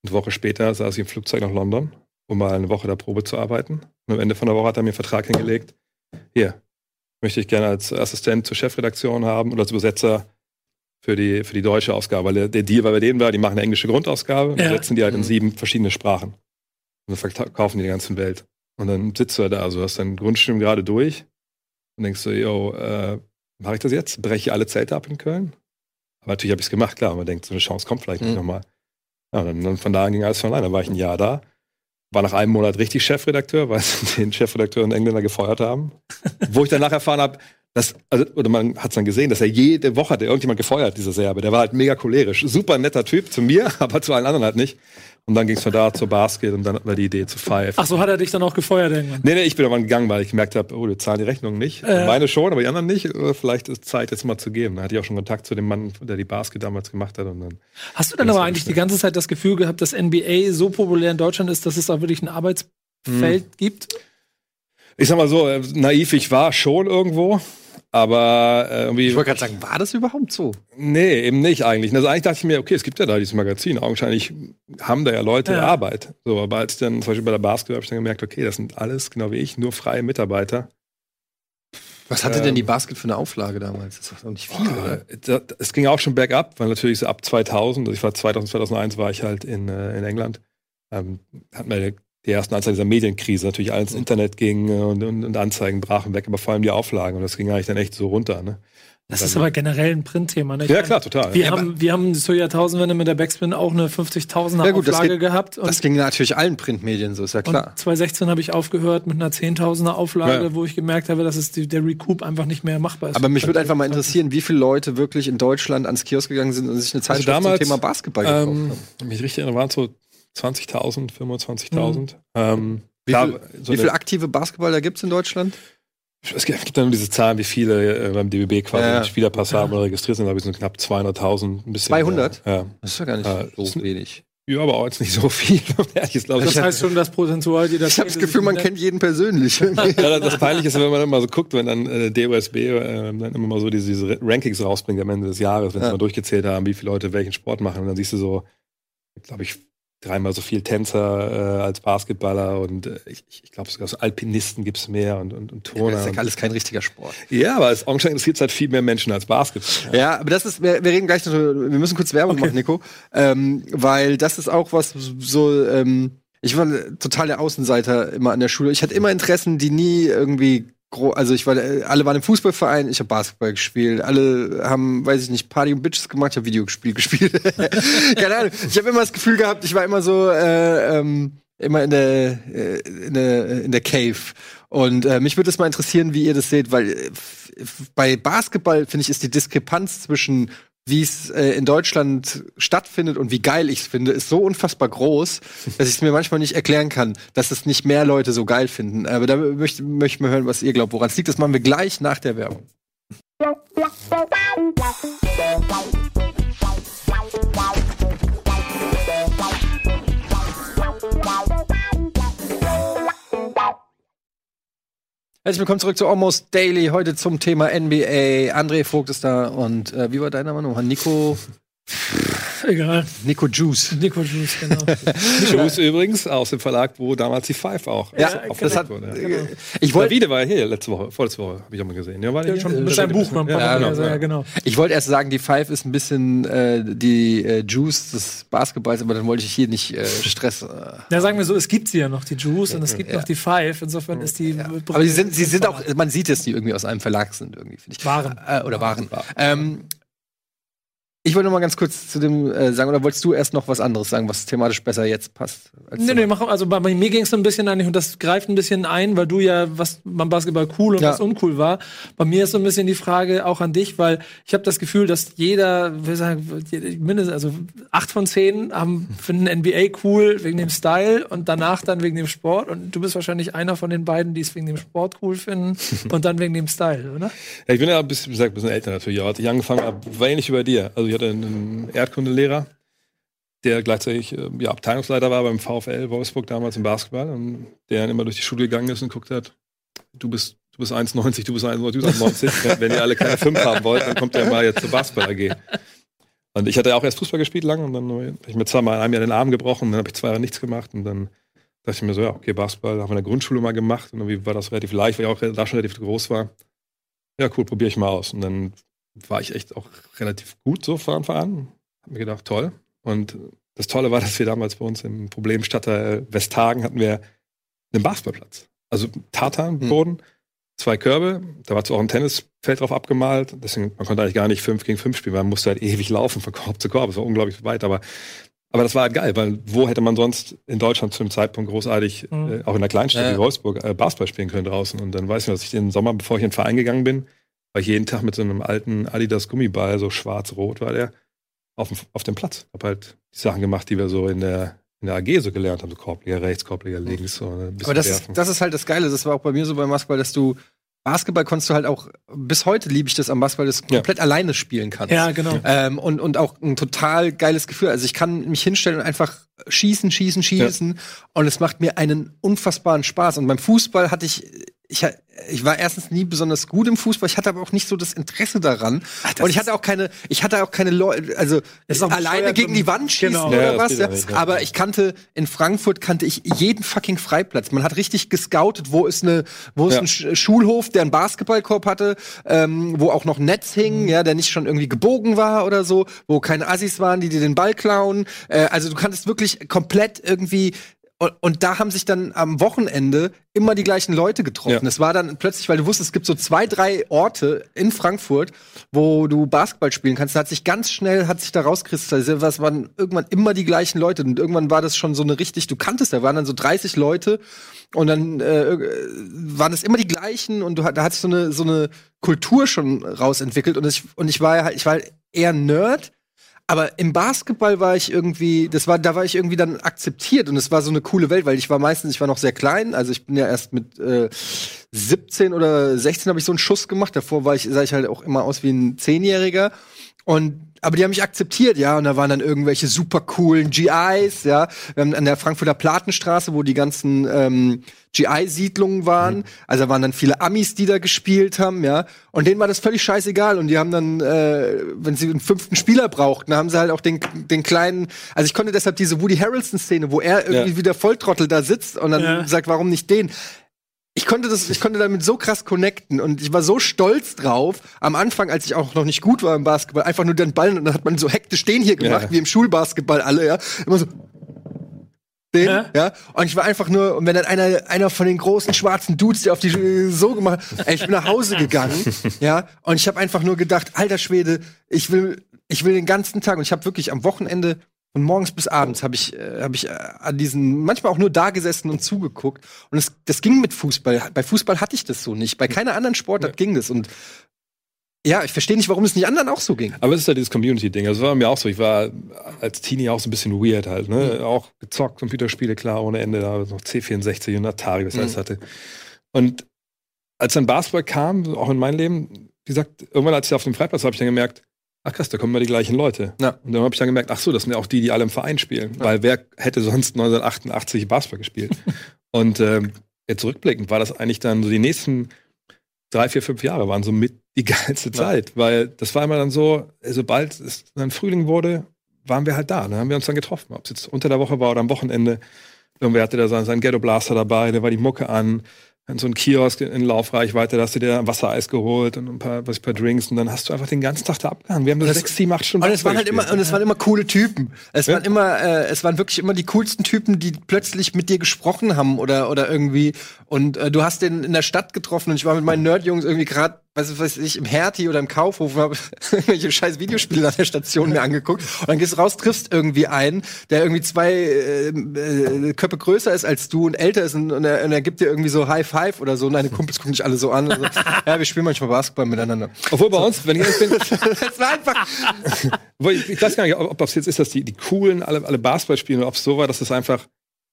[SPEAKER 4] Eine Woche später saß ich im Flugzeug nach London um mal eine Woche der Probe zu arbeiten. Und am Ende von der Woche hat er mir einen Vertrag hingelegt. Hier, möchte ich gerne als Assistent zur Chefredaktion haben oder als Übersetzer für die, für die deutsche Ausgabe. Weil der, der Deal bei denen war, die machen eine englische Grundausgabe und ja. übersetzen die halt in mhm. sieben verschiedene Sprachen. Und dann verkaufen die die ganze Welt. Und dann sitzt du da, also hast dein Grundstudium gerade durch und denkst so, yo, äh, mache ich das jetzt? Breche ich alle Zelte ab in Köln? Aber natürlich habe ich es gemacht, klar. Man denkt, so eine Chance kommt vielleicht mhm. nicht nochmal. Ja, dann, dann von da an ging alles von alleine. Dann war ich ein Jahr da war nach einem Monat richtig Chefredakteur, weil sie den Chefredakteur in Engländer gefeuert haben. Wo ich danach erfahren habe, dass, also, oder man hat es dann gesehen, dass er jede Woche hat irgendjemand gefeuert, dieser Serbe. Der war halt mega cholerisch. Super netter Typ zu mir, aber zu allen anderen halt nicht. Und dann ging es von da zur Basket und dann hatten wir die Idee zu Five.
[SPEAKER 3] Ach so, hat er dich dann auch gefeuert irgendwann?
[SPEAKER 4] Nee, nee, ich bin aber gegangen, weil ich gemerkt habe, oh, wir zahlen die Rechnung nicht. Äh. Meine schon, aber die anderen nicht. Vielleicht ist Zeit, jetzt mal zu geben. Da hatte ich auch schon Kontakt zu dem Mann, der die Basket damals gemacht hat. Und dann
[SPEAKER 3] Hast du dann aber eigentlich die ganze Zeit das Gefühl gehabt, dass NBA so populär in Deutschland ist, dass es auch wirklich ein Arbeitsfeld hm. gibt?
[SPEAKER 4] Ich sag mal so, äh, naiv ich war schon irgendwo. Aber äh, irgendwie.
[SPEAKER 2] Ich wollte gerade sagen, war das überhaupt so?
[SPEAKER 4] Nee, eben nicht eigentlich. Also eigentlich dachte ich mir, okay, es gibt ja da dieses Magazin. Augenscheinlich haben da ja Leute
[SPEAKER 3] Ja.
[SPEAKER 4] Arbeit. So, aber als ich dann zum Beispiel bei der Basketball habe ich dann gemerkt, okay, das sind alles, genau wie ich, nur freie Mitarbeiter.
[SPEAKER 2] Was hatte
[SPEAKER 4] Ähm,
[SPEAKER 2] denn die Basket für eine Auflage damals? Das war doch nicht viel, oder?
[SPEAKER 4] Äh, da- Es ging auch schon bergab, weil natürlich so ab 2000, also ich war 2000, 2001 war ich halt in, äh, in England, ähm, hatten wir die ersten Anzeigen dieser Medienkrise, natürlich alles ins Internet ging äh, und, und, und Anzeigen brachen weg, aber vor allem die Auflagen und das ging eigentlich dann echt so runter. Ne?
[SPEAKER 3] Das ist aber generell ein Printthema. Ne? Ich
[SPEAKER 4] Ja,
[SPEAKER 3] meine,
[SPEAKER 4] klar, total.
[SPEAKER 3] Wir
[SPEAKER 4] Ja,
[SPEAKER 3] haben, wir haben zur Jahrtausendwende mit der Backspin auch eine 50.000er
[SPEAKER 2] Ja, gut, das
[SPEAKER 3] Auflage
[SPEAKER 2] geht-
[SPEAKER 3] gehabt. Und,
[SPEAKER 2] Das ging natürlich allen Printmedien so, ist ja klar.
[SPEAKER 3] und 2016 habe ich aufgehört mit einer 10.000er Auflage,
[SPEAKER 4] Ja.
[SPEAKER 3] wo ich gemerkt habe, dass es die, der Recoup einfach nicht mehr machbar ist.
[SPEAKER 2] Aber mich würde einfach mal interessieren, wie viele Leute wirklich in Deutschland ans Kiosk gegangen sind und sich eine Zeitschrift
[SPEAKER 4] damals,
[SPEAKER 2] zum Thema Basketball gekauft
[SPEAKER 4] Ähm,
[SPEAKER 2] haben.
[SPEAKER 4] wenn mich richtig erinnere, waren es so 20.000, 25.000. Ähm,
[SPEAKER 2] Wie,
[SPEAKER 4] klar,
[SPEAKER 2] viel,
[SPEAKER 4] so
[SPEAKER 2] wie viele aktive Basketballer gibt es in Deutschland?
[SPEAKER 4] Es gibt dann nur diese Zahlen, wie viele äh, beim DBB quasi
[SPEAKER 2] Ja,
[SPEAKER 4] Spielerpass haben oder registriert sind, aber es sind knapp 200.000. Ein bisschen,
[SPEAKER 2] 200?
[SPEAKER 4] Ja.
[SPEAKER 2] Das ist ja gar nicht
[SPEAKER 4] Äh,
[SPEAKER 2] so wenig.
[SPEAKER 4] ja, aber auch jetzt nicht so viel. ist, ich.
[SPEAKER 3] das heißt schon, das Potenzial jeder
[SPEAKER 2] Ich habe das Gefühl, man kennt jeden persönlich.
[SPEAKER 4] Ja, das- das Peinliche ist, wenn man immer so guckt, wenn dann äh, DOSB äh, dann immer mal so diese, diese Rankings rausbringt am Ende des Jahres, wenn sie
[SPEAKER 2] Ja.
[SPEAKER 4] mal durchgezählt haben, wie viele Leute welchen Sport machen. Und dann siehst du so, glaube ich, dreimal so viel Tänzer äh, als Basketballer und äh, ich, ich glaube sogar so Alpinisten gibt's mehr und, und, und
[SPEAKER 2] das
[SPEAKER 4] Turner.
[SPEAKER 2] ist ja alles kein richtiger Sport.
[SPEAKER 4] ja, aber es augenscheinlich interessiert halt viel mehr Menschen als Basketball.
[SPEAKER 2] Ja, aber das ist, wir, wir reden gleich noch, wir müssen kurz Werbung machen, Nico, ähm, weil das ist auch was so, ähm, ich war total der Außenseiter immer an der Schule. Ich hatte immer Interessen, die nie irgendwie also ich war, alle waren im Fußballverein, ich habe Basketball gespielt, alle haben, weiß ich nicht, Party und Bitches gemacht, ich habe Videospiel gespielt. Keine Ahnung. Ich habe immer das Gefühl gehabt, ich war immer so, äh, ähm, immer in der, äh, in der, in der Cave. Und äh, mich würde es mal interessieren, wie ihr das seht, weil äh, bei Basketball, finde ich, ist die Diskrepanz zwischen wie es äh, in Deutschland stattfindet und wie geil ich es finde, ist so unfassbar groß, dass ich es mir manchmal nicht erklären kann, dass es nicht mehr Leute so geil finden. Aber da möchte, möchte ich mal hören, was ihr glaubt, woran es liegt. Das machen wir gleich nach der Werbung. Herzlich willkommen zurück zu Almost Daily. Heute zum Thema NBA. André Vogt ist da und äh, wie war dein Name nochmal? Nico,
[SPEAKER 3] Egal.
[SPEAKER 2] Nico Juice.
[SPEAKER 3] Nico Juice, genau.
[SPEAKER 4] Juice übrigens aus dem Verlag, wo damals die Five auch
[SPEAKER 2] Ja,
[SPEAKER 4] auf
[SPEAKER 2] das hat,
[SPEAKER 4] wurde.
[SPEAKER 2] äh, ich wollte
[SPEAKER 4] Davide war ja hier letzte Woche, vorletzte Woche, habe ich auch mal gesehen. Ja, war hier schon?
[SPEAKER 3] Mit seinem Buch, man
[SPEAKER 4] ja, genau,
[SPEAKER 3] ja,
[SPEAKER 4] ja.
[SPEAKER 3] genau.
[SPEAKER 2] Ich wollte erst sagen, die Five ist ein bisschen äh, die äh, Juice des Basketballs, aber dann wollte ich hier nicht äh, Stress. Äh.
[SPEAKER 3] Ja, sagen wir so, es gibt sie ja noch, die Juice, und es gibt
[SPEAKER 2] Ja.
[SPEAKER 3] noch die Five. Insofern ist die.
[SPEAKER 2] Aber sie sind, sie sind auch, man sieht, dass die irgendwie aus einem Verlag sind, irgendwie, finde ich.
[SPEAKER 3] Waren.
[SPEAKER 2] Äh, oder waren. Ähm, ich wollte noch mal ganz kurz zu dem äh, sagen, oder wolltest du erst noch was anderes sagen, was thematisch besser jetzt passt? als
[SPEAKER 3] Nee, nee, mach, also bei, bei mir ging es so ein bisschen eigentlich, und das greift ein bisschen ein, weil du ja, was beim Basketball cool und
[SPEAKER 2] Ja.
[SPEAKER 3] was uncool war. Bei mir ist so ein bisschen die Frage auch an dich, weil ich habe das Gefühl, dass jeder, wir sagen, mindestens, also acht von zehn haben, finden NBA cool wegen dem Style und danach dann wegen dem Sport. Und du bist wahrscheinlich einer von den beiden, die es wegen dem Sport cool finden und dann wegen dem Style, oder?
[SPEAKER 4] Ja, ich bin ja ein bisschen, gesagt, ein bisschen älter natürlich. auch. Als ich angefangen habe, war ähnlich wie bei dir. Also ich hatte einen Erdkundelehrer, der gleichzeitig äh, ja, Abteilungsleiter war beim VfL Wolfsburg damals im Basketball und der dann immer durch die Schule gegangen ist und guckt hat, du bist, du bist 1,90, du bist 1,90, du bist 1,90. Ja, Wenn ihr alle keine 5 haben wollt, dann kommt ihr mal jetzt zur Basketball AG. Und ich hatte auch erst Fußball gespielt lang und dann habe ich mir zweimal in einem Jahr den Arm gebrochen dann habe ich zwei Jahre nichts gemacht und dann dachte ich mir so, ja, okay, Basketball haben wir in der Grundschule mal gemacht und irgendwie war das relativ leicht, weil ich auch da schon relativ groß war. Ja, cool, probiere ich mal aus. Und dann war ich echt auch relativ gut so von Anfang an. Hab mir gedacht, toll. Und das Tolle war, dass wir damals bei uns im Problemstadtteil Westhagen hatten wir einen Basketballplatz. Also Tartanboden, zwei Körbe, da war zwar auch ein Tennisfeld drauf abgemalt, deswegen, man konnte eigentlich gar nicht fünf gegen fünf spielen, weil man musste halt ewig laufen von Korb zu Korb, das war unglaublich weit, aber aber das war halt geil, weil wo hätte man sonst in Deutschland zu dem Zeitpunkt großartig,
[SPEAKER 3] Mhm.
[SPEAKER 4] äh, auch in einer Kleinstadt
[SPEAKER 2] Ja.
[SPEAKER 4] wie Wolfsburg, äh, Basketball spielen können draußen. Und dann weiß ich noch, dass ich den Sommer, bevor ich in den Verein gegangen bin, war ich jeden Tag mit so einem alten Adidas Gummiball, so schwarz-rot war der, auf dem, auf dem Platz. Hab halt die Sachen gemacht, die wir so in der, in der AG so gelernt haben, so Korbleger rechts, Korbleger links, so ein bisschen
[SPEAKER 2] Aber das,
[SPEAKER 4] werfen.
[SPEAKER 2] ist- das ist halt das Geile. Das war auch bei mir so beim Basketball, dass du Basketball konntest du halt auch, bis heute liebe ich das am Basketball, dass du
[SPEAKER 4] Ja.
[SPEAKER 2] komplett alleine spielen kannst.
[SPEAKER 3] Ja, genau.
[SPEAKER 2] Ähm, und, und auch ein total geiles Gefühl. Also ich kann mich hinstellen und einfach schießen, schießen, schießen. Und es macht mir einen unfassbaren Spaß. Und beim Fußball hatte ich ich, ich war erstens nie besonders gut im Fußball, ich hatte aber auch nicht so das Interesse daran.
[SPEAKER 3] Ach, das
[SPEAKER 2] und ich hatte auch keine, ich hatte auch keine Leute, also alleine gegen die Wand schießen
[SPEAKER 3] Genau.
[SPEAKER 4] Ja,
[SPEAKER 2] oder
[SPEAKER 4] das
[SPEAKER 2] was. Ja.
[SPEAKER 4] ja nicht, ja.
[SPEAKER 2] Aber ich kannte, in Frankfurt kannte ich jeden fucking Freiplatz. Man hat richtig gescoutet, wo ist eine, wo ist
[SPEAKER 4] Ja.
[SPEAKER 2] ein Sch- Schulhof, der einen Basketballkorb hatte, ähm, wo auch noch Netz
[SPEAKER 3] Mhm.
[SPEAKER 2] hing, ja, der nicht schon irgendwie gebogen war oder so, wo keine Assis waren, die dir den Ball klauen. Äh, also du kanntest wirklich komplett irgendwie und, und da haben sich dann am Wochenende immer die gleichen Leute getroffen.
[SPEAKER 4] Ja.
[SPEAKER 2] Es war dann plötzlich, weil du wusstest, es gibt so zwei, drei Orte in Frankfurt, wo du Basketball spielen kannst. Da hat sich ganz schnell, hat sich da rauskristallisiert, was waren irgendwann immer die gleichen Leute. Und irgendwann war das schon so eine richtig, du kanntest, da waren dann so 30 Leute und dann äh, waren es immer die gleichen und du, da hat sich so eine, so eine Kultur schon rausentwickelt. Und ich, und ich war ja halt, ich war eher Nerd. Aber im Basketball war ich irgendwie, das war, da war ich irgendwie dann akzeptiert und es war so eine coole Welt, weil ich war meistens, ich war noch sehr klein, also ich bin ja erst mit äh, 17 oder 16 habe ich so einen Schuss gemacht. Davor war ich, sah ich halt auch immer aus wie ein Zehnjähriger. Und aber die haben mich akzeptiert, ja, und da waren dann irgendwelche super coolen GIs, ja, an der Frankfurter Platenstraße, wo die ganzen ähm, GI-Siedlungen waren. Also da waren dann viele Amis, die da gespielt haben, ja. Und denen war das völlig scheißegal. Und die haben dann, äh, wenn sie einen fünften Spieler brauchten, haben sie halt auch den, den kleinen, also ich konnte deshalb diese Woody Harrelson-Szene, wo er irgendwie
[SPEAKER 4] Ja.
[SPEAKER 2] wie der Volltrottel da sitzt und dann
[SPEAKER 3] Ja.
[SPEAKER 2] sagt, warum nicht den? Ich konnte das, ich konnte damit so krass connecten und ich war so stolz drauf. Am Anfang, als ich auch noch nicht gut war im Basketball, einfach nur den Ball und dann hat man so hektisch den hier gemacht,
[SPEAKER 4] Ja.
[SPEAKER 2] wie im Schulbasketball alle, ja. Immer so. Den,
[SPEAKER 3] Ja.
[SPEAKER 2] ja. Und ich war einfach nur, und wenn dann einer, einer von den großen schwarzen Dudes, der auf die äh, so gemacht hat, ey, ich bin nach Hause gegangen, ja, und ich habe einfach nur gedacht, alter Schwede, ich will, ich will den ganzen Tag, und ich habe wirklich am Wochenende von morgens bis abends habe ich, äh, hab ich äh, an diesen, manchmal auch nur da gesessen und zugeguckt. Und es, das ging mit Fußball. Bei Fußball hatte ich das so nicht. Bei keiner anderen Sportart ging das. Und ja, ich verstehe nicht, warum es nicht anderen auch so ging.
[SPEAKER 4] Aber es ist ja dieses Community-Ding. Also war mir auch so. Ich war als Teenie auch so ein bisschen weird halt. Ne? Auch gezockt, Computerspiele, klar, ohne Ende. Da noch C64 und Atari, was
[SPEAKER 2] Mhm.
[SPEAKER 4] alles hatte. Und als dann Basketball kam, auch in mein Leben, wie gesagt, irgendwann als ich auf dem Freiplatz war, habe ich dann gemerkt, ach krass, da kommen immer die gleichen Leute.
[SPEAKER 2] Ja.
[SPEAKER 4] Und dann habe ich dann gemerkt, ach so, das sind ja auch die, die alle im Verein spielen. Weil wer hätte sonst 1988 Basketball gespielt? und ähm, jetzt rückblickend war das eigentlich dann so die nächsten drei, vier, fünf Jahre waren so mit die geilste Zeit, weil das war immer dann so, äh, sobald es dann Frühling wurde, waren wir halt da. Dann haben wir uns dann getroffen, ob es jetzt unter der Woche war oder am Wochenende. Irgendwer hatte da seinen, seinen Ghetto Blaster dabei, da war die Mucke an, dann so ein Kiosk in Laufreichweite, da hast du dir ein Wassereis geholt und ein paar, was, ein paar Drinks und dann hast du einfach den ganzen Tag da abgehangen. Wir haben da
[SPEAKER 2] Das-
[SPEAKER 4] sechs, sieben, acht Stunden
[SPEAKER 2] Und es waren halt immer, und es waren immer coole Typen. Es
[SPEAKER 4] Ja.
[SPEAKER 2] waren immer, äh, es waren wirklich immer die coolsten Typen, die plötzlich mit dir gesprochen haben oder oder irgendwie. Und äh, du hast den in der Stadt getroffen und ich war mit meinen Nerdjungs irgendwie gerade, weiß, weiß ich, im Hertie oder im Kaufhof habe irgendwelche scheiß Videospiele an der Station mir angeguckt. Und dann gehst du raus, triffst irgendwie einen, der irgendwie zwei äh, äh, Köpfe größer ist als du und älter ist und, und, er, und er gibt dir irgendwie so High Five oder so und deine Kumpels gucken dich alle so an. Und so, ja, wir spielen manchmal Basketball miteinander.
[SPEAKER 4] Obwohl bei uns, wenn ich ehrlich bin,
[SPEAKER 2] Das war einfach.
[SPEAKER 4] Ich, weiß gar nicht, ob das jetzt ist, dass die, die coolen alle, alle Basketball spielen oder ob es so war, dass es einfach,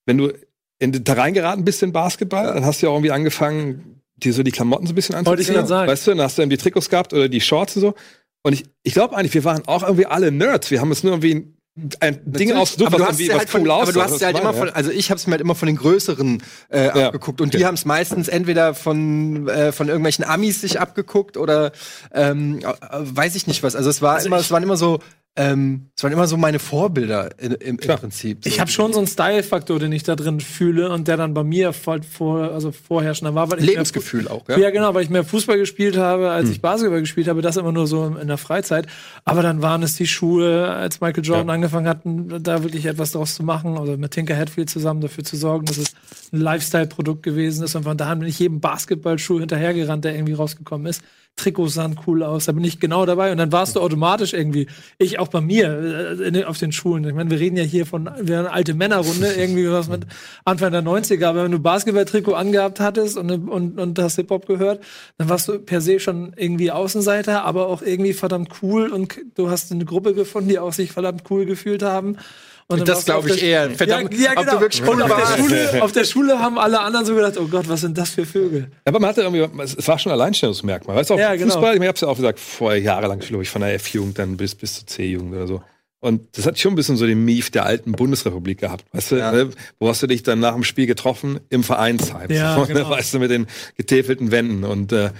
[SPEAKER 4] wenn du in, da reingeraten bist in Basketball, dann hast du ja auch irgendwie angefangen, dir so die Klamotten so ein bisschen
[SPEAKER 3] Wollte ich
[SPEAKER 4] anzuziehen.
[SPEAKER 3] gerade sagen.
[SPEAKER 4] Weißt du, dann hast du irgendwie Trikots gehabt oder die Shorts und so. Und ich, ich glaube eigentlich, wir waren auch irgendwie alle Nerds. Wir haben uns nur irgendwie ein Ding ausgesucht,
[SPEAKER 2] aber du
[SPEAKER 4] was
[SPEAKER 2] hast
[SPEAKER 4] irgendwie was
[SPEAKER 2] halt
[SPEAKER 4] cool
[SPEAKER 2] aber
[SPEAKER 4] aussah.
[SPEAKER 2] du hast
[SPEAKER 4] Das
[SPEAKER 2] sie halt immer
[SPEAKER 4] ja.
[SPEAKER 2] von, also ich habe es mir halt immer von den größeren äh,
[SPEAKER 4] Ja.
[SPEAKER 2] abgeguckt und
[SPEAKER 4] Okay.
[SPEAKER 2] die haben es meistens entweder von äh, von irgendwelchen Amis sich abgeguckt oder ähm, äh, weiß ich nicht was. Also es war immer, es waren immer so, ähm, es waren immer so meine Vorbilder in, im, im. Prinzip. So.
[SPEAKER 3] Ich habe schon so einen Style-Faktor, den ich da drin fühle und der dann bei mir voll, vor, also vorherrschender war. Weil mehr
[SPEAKER 2] Lebensgefühl auch, ja.
[SPEAKER 3] Ja, genau, weil ich mehr Fußball gespielt habe,
[SPEAKER 4] Hm.
[SPEAKER 3] als ich Basketball gespielt habe. Das immer nur so in der Freizeit. Aber dann waren es die Schuhe, als Michael Jordan
[SPEAKER 4] Ja.
[SPEAKER 3] angefangen hat, da wirklich etwas draus zu machen oder mit Tinker Hatfield zusammen dafür zu sorgen, dass es ein Lifestyle-Produkt gewesen ist. Und von daher bin ich jedem Basketballschuh hinterhergerannt, der irgendwie rausgekommen ist. Trikots sahen cool aus, da bin ich genau dabei. Und dann warst du automatisch irgendwie, ich auch bei mir, äh, in auf den Schulen. Ich meine, wir reden ja hier von wir eine alte Männerrunde, irgendwie was mit Anfang der 90er. Aber wenn du Basketball-Trikot angehabt hattest und, und, und hast Hip-Hop gehört, dann warst du per se schon irgendwie Außenseiter, aber auch irgendwie verdammt cool und du hast eine Gruppe gefunden, die auch sich verdammt cool gefühlt haben. Und
[SPEAKER 2] Das glaube ich eher. Verdammt,
[SPEAKER 3] ja, ja,
[SPEAKER 2] ob du
[SPEAKER 3] genau.
[SPEAKER 2] wirklich
[SPEAKER 3] und
[SPEAKER 2] cool
[SPEAKER 3] auf der. Schule, auf der Schule haben alle anderen so gedacht, oh Gott, was sind das für Vögel?
[SPEAKER 4] Aber man hatte irgendwie, es war schon ein Alleinstellungsmerkmal. Weißt du, auch
[SPEAKER 3] Ja, genau.
[SPEAKER 4] Fußball, ich habe es ja auch gesagt, vorher jahrelang, glaube ich, von der F-Jugend dann bis, bis zur C-Jugend oder so. Und das hat schon ein bisschen so den Mief der alten Bundesrepublik gehabt, weißt du?
[SPEAKER 2] Ja.
[SPEAKER 4] Ne? Wo hast du dich dann nach dem Spiel getroffen? Im Vereinsheim.
[SPEAKER 3] Ja,
[SPEAKER 4] so, ne?
[SPEAKER 3] genau.
[SPEAKER 4] Weißt du, mit den getäfelten Wänden. Und äh,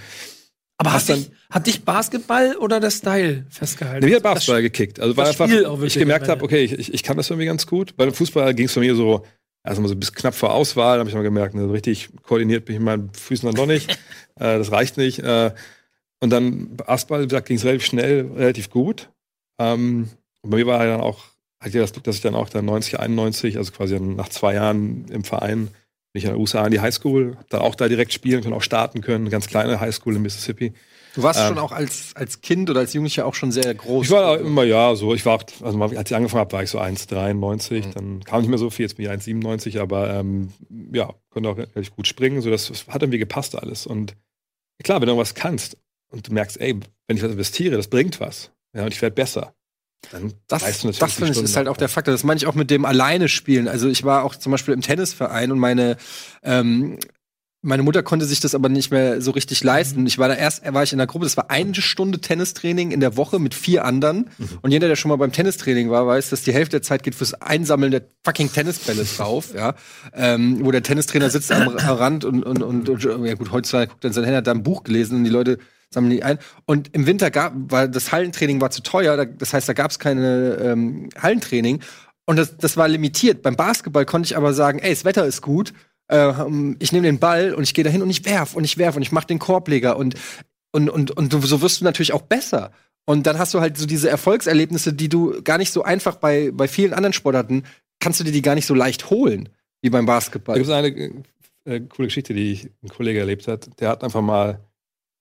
[SPEAKER 3] Aber
[SPEAKER 4] Hast
[SPEAKER 3] hat dich, hat dich Basketball oder der Style festgehalten?
[SPEAKER 4] mir hat Basketball gekickt. Also weil
[SPEAKER 3] das
[SPEAKER 4] einfach ich gemerkt habe, okay, ich, ich, kann das irgendwie ganz gut. Bei dem Fußball ging es bei mir so, erstmal so bis knapp vor Auswahl, habe ich mal gemerkt, ne, richtig koordiniert bin ich mit meinen Füßen dann noch nicht. äh, das reicht nicht. Äh, und dann Basketball, wie gesagt, ging es relativ schnell, relativ gut. Ähm, und bei mir war ja dann auch, hatte ich das Glück, dass ich dann auch dann 90, 91, also quasi nach zwei Jahren im Verein, bin ich in den USA in die Highschool, hab dann auch da direkt spielen können, auch starten können, eine ganz kleine Highschool in Mississippi.
[SPEAKER 2] Du warst
[SPEAKER 4] Ähm,
[SPEAKER 2] schon auch als, als Kind oder als Jugendlicher auch schon sehr groß.
[SPEAKER 4] Ich war immer, ja, so, ich war, also als ich angefangen habe, war ich so 1,93,
[SPEAKER 2] Mhm.
[SPEAKER 4] dann kam nicht mehr so viel, jetzt bin ich 1,97, aber ähm, ja, konnte auch relativ gut springen, so das, das hat irgendwie gepasst alles. Und klar, wenn du irgendwas kannst und du merkst, ey, wenn ich was investiere, das bringt was, ja, und ich werde besser, dann
[SPEAKER 2] Das,
[SPEAKER 4] weißt du
[SPEAKER 2] das finde ich ist halt auch der Faktor. Das meine ich auch mit dem alleine spielen. Also ich war auch zum Beispiel im Tennisverein und meine ähm, meine Mutter konnte sich das aber nicht mehr so richtig leisten. Ich war da erst, war ich in der Gruppe, das war eine Stunde Tennistraining in der Woche mit vier anderen. Und jeder, der schon mal beim Tennistraining war, weiß, dass die Hälfte der Zeit geht fürs Einsammeln der fucking Tennisbälle drauf, ja. Ähm, wo der Tennistrainer sitzt am, am Rand und, und, und, und, ja gut, heutzutage guckt er in sein Handy, hat da ein Buch gelesen und die Leute sammeln die ein. Und im Winter gab, weil das Hallentraining war zu teuer, da, das heißt, da gab es keine ähm, Hallentraining. Und das, das war limitiert. Beim Basketball konnte ich aber sagen, ey, das Wetter ist gut, ähm, ich nehme den Ball und ich gehe dahin und ich werf und ich werf und ich mache den Korbleger und und und und so wirst du natürlich auch besser. Und dann hast du halt so diese Erfolgserlebnisse, die du gar nicht so einfach bei bei vielen anderen Sportarten kannst du dir die gar nicht so leicht holen wie beim
[SPEAKER 4] Da
[SPEAKER 2] Basketball.
[SPEAKER 4] gibt es eine äh, coole Geschichte, die ich, ein Kollege erlebt hat. Der hat einfach mal,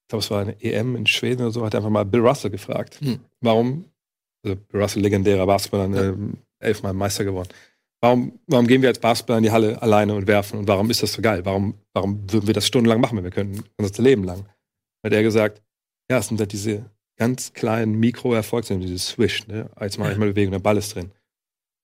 [SPEAKER 4] ich glaube, es war eine EM in Schweden oder so, hat einfach mal Bill Russell gefragt,
[SPEAKER 2] Hm.
[SPEAKER 4] warum, also Bill Russell, legendärer Basketballer, äh, elfmal Meister geworden. Warum, warum gehen wir als Basketballer in die Halle alleine und werfen? Und warum ist das so geil? Warum, warum würden wir das stundenlang machen, wenn wir können? Unser Leben lang. Hat er gesagt, ja, es sind halt diese ganz kleinen Mikro-Erfolge, dieses Swish, ne? Jetzt mache ich mal Bewegung, der Ball ist drin.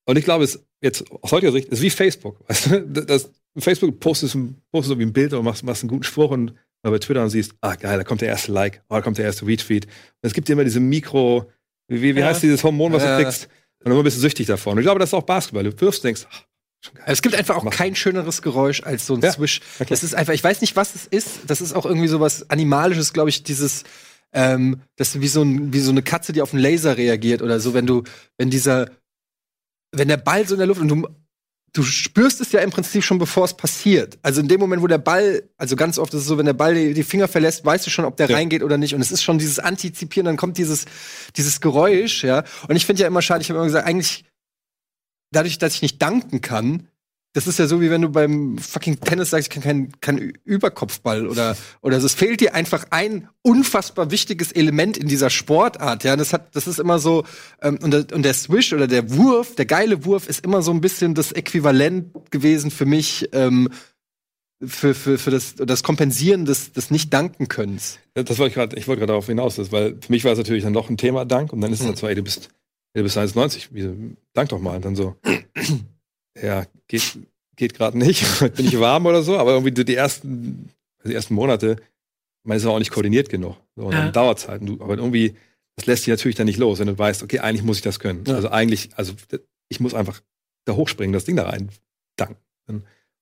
[SPEAKER 4] Und ich glaube, es jetzt aus heutiger Sicht ist wie Facebook. Weißt du? Das, Facebook postest, postest irgendwie ein Bild oder machst, machst einen guten Spruch und mal bei Twitter und siehst, ah geil, da kommt der erste Like, oh, da kommt der erste Retweet. Und es gibt dir immer diese Mikro, wie, wie,
[SPEAKER 3] Ja.
[SPEAKER 4] heißt dieses Hormon, was
[SPEAKER 2] Ja.
[SPEAKER 4] du kriegst? Und dann bist du süchtig davon. Und ich glaube, das ist auch Basketball. Du wirfst und denkst, ach.
[SPEAKER 2] Es gibt einfach auch kein schöneres Geräusch als so ein
[SPEAKER 4] Ja,
[SPEAKER 2] Swish.
[SPEAKER 4] klar.
[SPEAKER 2] Das ist einfach, ich weiß nicht, was es ist. Das ist auch irgendwie so was Animalisches, glaube ich, dieses, ähm, das ist wie so, ein, wie so eine Katze, die auf einen Laser reagiert oder so, wenn du, wenn dieser, wenn der Ball so in der Luft und du, du spürst es ja im Prinzip schon, bevor es passiert. Also in dem Moment, wo der Ball, also ganz oft ist es so, wenn der Ball die, die Finger verlässt, weißt du schon, ob der
[SPEAKER 4] Ja.
[SPEAKER 2] reingeht oder nicht. Und es ist schon dieses Antizipieren, dann kommt dieses, dieses Geräusch, ja. Und ich finde ja immer schade, ich habe immer gesagt, eigentlich, dadurch, dass ich nicht danken kann, das ist ja so, wie wenn du beim fucking Tennis sagst, ich kann keinen kein Überkopfball oder, oder so. Es fehlt dir einfach ein unfassbar wichtiges Element in dieser Sportart, ja. Das hat, das ist immer so, ähm, und, der, und der Swish oder der Wurf, der geile Wurf ist immer so ein bisschen das Äquivalent gewesen für mich, ähm, für, für, für das, das Kompensieren des, des Nicht-Danken-Könnens.
[SPEAKER 4] Das wollte ich gerade, ich wollte gerade darauf hinaus, das, weil für mich war es natürlich dann noch ein Thema Dank und dann ist es dann so, ey, du bist, ey, du bist 1,90, wieso, dank doch mal. Und dann so, ja, geht, geht gerade nicht, bin ich warm oder so, aber irgendwie die ersten, die ersten Monate, man ist auch nicht koordiniert genug. So, und
[SPEAKER 3] Ja.
[SPEAKER 4] dann dauert es halt. Und du, aber irgendwie, das lässt dich natürlich dann nicht los, wenn du weißt, okay, eigentlich muss ich das können.
[SPEAKER 2] Ja.
[SPEAKER 4] Also eigentlich, also ich muss einfach da hochspringen, das Ding da rein danken.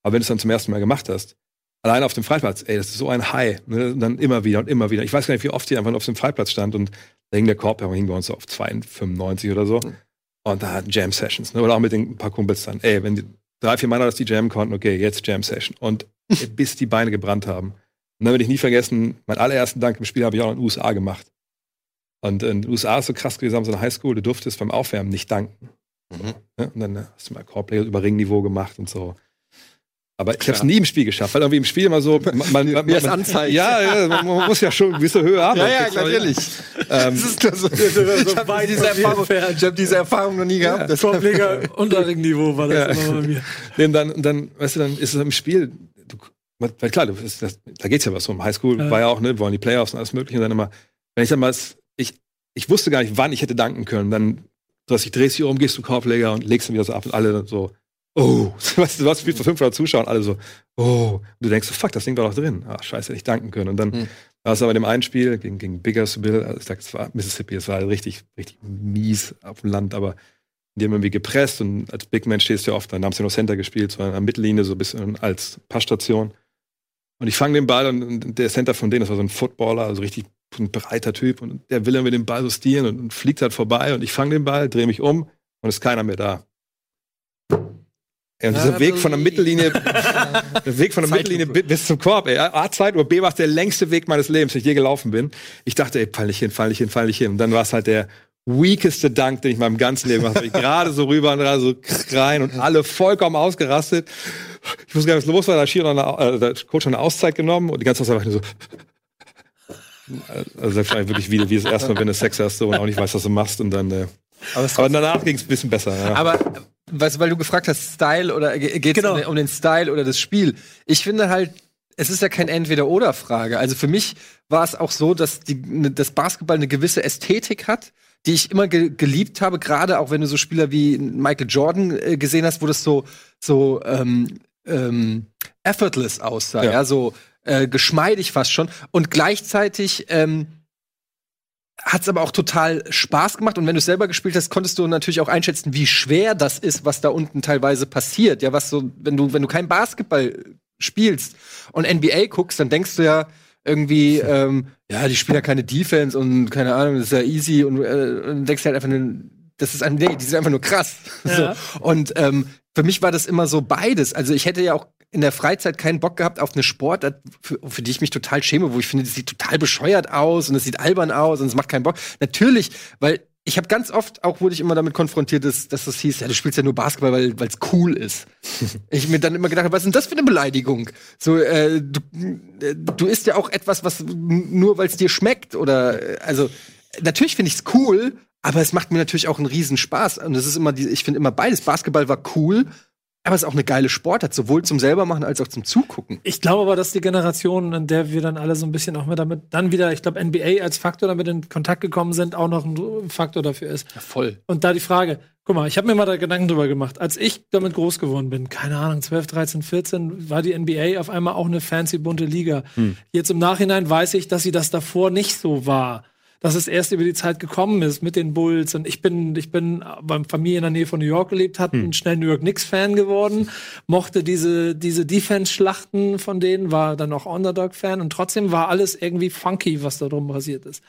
[SPEAKER 4] Aber wenn du es dann zum ersten Mal gemacht hast, alleine auf dem Freiplatz, ey, das ist so ein High. Ne? Und dann immer wieder und immer wieder. Ich weiß gar nicht, wie oft die einfach auf dem Freiplatz stand und da hing der Korb, hing bei uns so auf 2,95 oder so. Und da hatten Jam-Sessions, ne? Oder auch mit den ein paar Kumpels dann. Ey, wenn die drei, vier Männer das die jammen konnten, okay, jetzt Jam-Session. Und ey, bis die Beine gebrannt haben. Und dann werde ich nie vergessen, meinen allerersten Dank im Spiel habe ich auch in den USA gemacht. Und in den USA ist so krass gewesen, haben so eine Highschool, du durftest beim Aufwärmen nicht danken. Ne? Und dann hast du mal Korbleger über Ringniveau gemacht und so. Aber ich habe es nie im Spiel geschafft, weil irgendwie im Spiel immer so. Man, man, man,
[SPEAKER 2] Wie das anzeigt.
[SPEAKER 4] Ja, ja man, man muss ja schon eine gewisse Höhe haben. Ähm,
[SPEAKER 2] Das ist nur so, ich habe diese,
[SPEAKER 3] mir
[SPEAKER 2] Erfahrung- ich hab diese Erfahrung noch nie gehabt. Das
[SPEAKER 3] Korbleger Unterringniveau war das
[SPEAKER 4] Ja.
[SPEAKER 3] immer bei mir.
[SPEAKER 4] Und dann, dann, weißt du, dann ist es im Spiel, du, weil klar, du, das, das, da geht's ja was um. Highschool
[SPEAKER 3] Ja.
[SPEAKER 4] war ja auch, ne, wollen die Playoffs und alles mögliche. Und dann immer, wenn ich dann mal, ich, ich wusste gar nicht, wann ich hätte danken können. Dann, dass ich drehst dich um, gehst zum Korbleger und legst ihn wieder so ab und alle dann so, oh, weißt du, was spielt vor 500 Zuschauern, alle so, oh. Und du denkst so, fuck, das Ding war doch drin. Ah, scheiße, hätte ich danken können. Und dann
[SPEAKER 2] Hm.
[SPEAKER 4] war es aber in dem einen Spiel gegen, gegen Biggersville, also ich sag, es war Mississippi, es war halt richtig, richtig mies auf dem Land, aber Die haben irgendwie gepresst und als Big Man stehst du ja oft, dann haben sie noch Center gespielt, so an der Mittellinie, so ein bisschen als Passstation. Und ich fange den Ball und der Center von denen, das war so ein Footballer, also richtig ein breiter Typ und der will dann mit dem Ball so stieren und, und fliegt halt vorbei und ich fange den Ball, drehe mich um und ist keiner mehr da. Ja, und dieser Weg von der Mittellinie, der Weg von der Mittellinie bi- bis zum Korb, ey. A, Zeit oder B war es der längste Weg meines Lebens, den ich je gelaufen bin. Ich dachte, ey, fall nicht hin, fall nicht hin, fall nicht hin. Und dann war es halt der weakeste Dank, den ich in meinem ganzen Leben gemacht habe. Ich gerade so rüber und gerade so rein und alle vollkommen ausgerastet. Ich wusste gar nicht, was los war. Da hat Schiri noch eine, äh, der Coach eine Auszeit genommen und die ganze Zeit war ich nur so. Also das war wirklich wie, wie das erste Mal, wenn du Sex hast so, und auch nicht weißt, was du machst. Und dann, äh,
[SPEAKER 2] Aber,
[SPEAKER 4] aber danach ging es ein bisschen besser. Ja.
[SPEAKER 2] Aber weißt du, weil du gefragt hast, Style oder geht es
[SPEAKER 3] Genau.
[SPEAKER 2] um, den- um den Style oder das Spiel? Ich finde halt, es ist ja kein Entweder-Oder-Frage. Also für mich war es auch so, dass die, ne, das Basketball eine gewisse Ästhetik hat, die ich immer ge geliebt habe, gerade auch wenn du so Spieler wie Michael Jordan äh, gesehen hast, wo das so, so ähm, ähm, effortless aussah, ja,
[SPEAKER 4] Ja.
[SPEAKER 2] so äh, geschmeidig fast schon. Und gleichzeitig ähm, hat's aber auch total Spaß gemacht und wenn du es selber gespielt hast, konntest du natürlich auch einschätzen, wie schwer das ist, was da unten teilweise passiert. Ja, was so, wenn du, wenn du kein Basketball spielst und NBA guckst, dann denkst du ja irgendwie, ähm, ja, die spielen ja keine Defense und keine Ahnung, das ist ja easy und, äh, und denkst halt einfach, das ist ein, nee, die sind einfach nur krass.
[SPEAKER 3] Ja.
[SPEAKER 2] So. Und ähm, für mich war das immer so beides. Also ich hätte ja auch in der Freizeit keinen Bock gehabt auf eine Sportart, für, für die ich mich total schäme, wo ich finde, das sieht total bescheuert aus und es sieht albern aus und es macht keinen Bock. Natürlich, weil ich habe ganz oft auch wurde ich immer damit konfrontiert, dass, dass das hieß, ja, du spielst ja nur Basketball, weil es cool ist. ich mir dann immer gedacht habe, was ist denn das für eine Beleidigung? So, äh, du, äh, du isst ja auch etwas, was nur weil es dir schmeckt oder äh, also natürlich finde ich es cool, aber es macht mir natürlich auch einen riesen Spaß und das ist immer die, ich finde immer beides. Basketball war cool, aber es ist auch eine geile Sportart, sowohl zum selber machen als auch zum Zugucken.
[SPEAKER 3] Ich glaube aber, dass die Generation, in der wir dann alle so ein bisschen auch mit damit, dann wieder, ich glaube, NBA als Faktor damit in Kontakt gekommen sind, auch noch ein Faktor dafür ist.
[SPEAKER 2] voll.
[SPEAKER 3] Und da die Frage, guck mal, ich habe mir mal da Gedanken drüber gemacht, als ich damit groß geworden bin, keine Ahnung, 12, 13, 14, war die NBA auf einmal auch eine fancy bunte Liga. Jetzt im Nachhinein weiß ich, dass sie das davor nicht so war. Dass es erst über die Zeit gekommen ist mit den Bulls. Und ich bin, ich bin beim Familie in der Nähe von New York gelebt, hat ein schnell New York Knicks-Fan geworden, mochte diese, diese Defense-Schlachten von denen, war dann auch Underdog-Fan und trotzdem war alles irgendwie funky, was da drum passiert ist.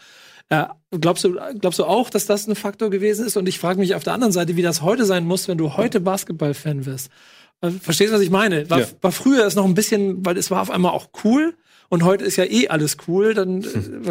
[SPEAKER 3] Äh, glaubst, du, glaubst du auch, dass das ein Faktor gewesen ist? Und ich frage mich auf der anderen Seite, wie das heute sein muss, wenn du heute Basketball-Fan wirst. Äh, Verstehst du, was ich meine? War,
[SPEAKER 4] Ja.
[SPEAKER 3] war früher es noch ein bisschen, weil es war auf einmal auch cool und heute ist ja eh alles cool, dann, äh,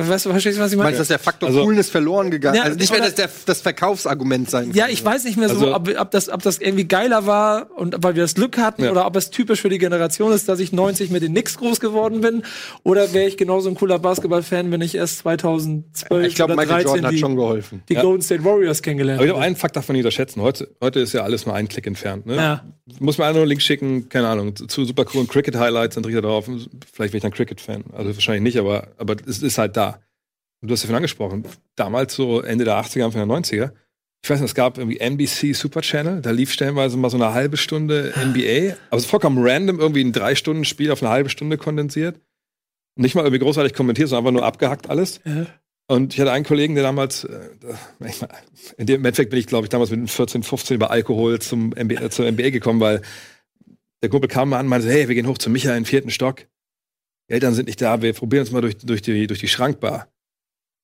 [SPEAKER 3] weißt du, verstehst du, was ich meine?
[SPEAKER 2] Meinst du, dass der Faktor
[SPEAKER 4] Also-
[SPEAKER 2] Coolness verloren gegangen
[SPEAKER 3] Ja,
[SPEAKER 2] Also nicht mehr das, der, das Verkaufsargument sein
[SPEAKER 3] Ja,
[SPEAKER 2] kann.
[SPEAKER 3] ich weiß nicht mehr so,
[SPEAKER 4] Also-
[SPEAKER 3] ob, ob, das, ob das irgendwie geiler war und weil wir das Glück hatten
[SPEAKER 4] Ja.
[SPEAKER 3] oder ob es typisch für die Generation ist, dass ich 90 mit den Knicks groß geworden bin oder wäre ich genauso ein cooler Basketballfan, wenn ich erst 2012
[SPEAKER 2] Ich glaube,
[SPEAKER 3] oder
[SPEAKER 2] Michael
[SPEAKER 3] 13
[SPEAKER 2] Jordan hat
[SPEAKER 3] die,
[SPEAKER 2] schon geholfen.
[SPEAKER 3] die
[SPEAKER 4] Ja.
[SPEAKER 3] Golden State Warriors kennengelernt
[SPEAKER 4] Aber ich glaube,
[SPEAKER 3] habe.
[SPEAKER 4] einen Fakt darf man nicht unterschätzen. Heute, heute ist ja alles nur ein Klick entfernt. Ne?
[SPEAKER 3] Ja.
[SPEAKER 4] Muss man einfach nur einen Link schicken, keine Ahnung, zu- zu super coolen Cricket-Highlights, dann dreht er drauf. Vielleicht bin ich dann Cricket-Fan. Also wahrscheinlich nicht, aber, aber es ist halt da. Und du hast ja vorhin angesprochen, damals so Ende der 80er, Anfang der 90er, ich weiß nicht, es gab irgendwie NBC Super Channel, da lief stellenweise mal so eine halbe Stunde NBA, aber so vollkommen random, irgendwie ein Drei-Stunden-Spiel auf eine halbe Stunde kondensiert. Nicht mal irgendwie großartig kommentiert, sondern einfach nur abgehackt alles.
[SPEAKER 3] Ja.
[SPEAKER 4] Und ich hatte einen Kollegen, der damals, äh, in dem Endeffekt bin ich, glaube ich, damals mit 14, 15 über Alkohol zum NBA, zur NBA gekommen, weil der Kumpel kam mal an und meinte, hey, wir gehen hoch zu Micha in den vierten Stock. Eltern sind nicht da, wir probieren uns mal durch, durch, die, durch die Schrankbar.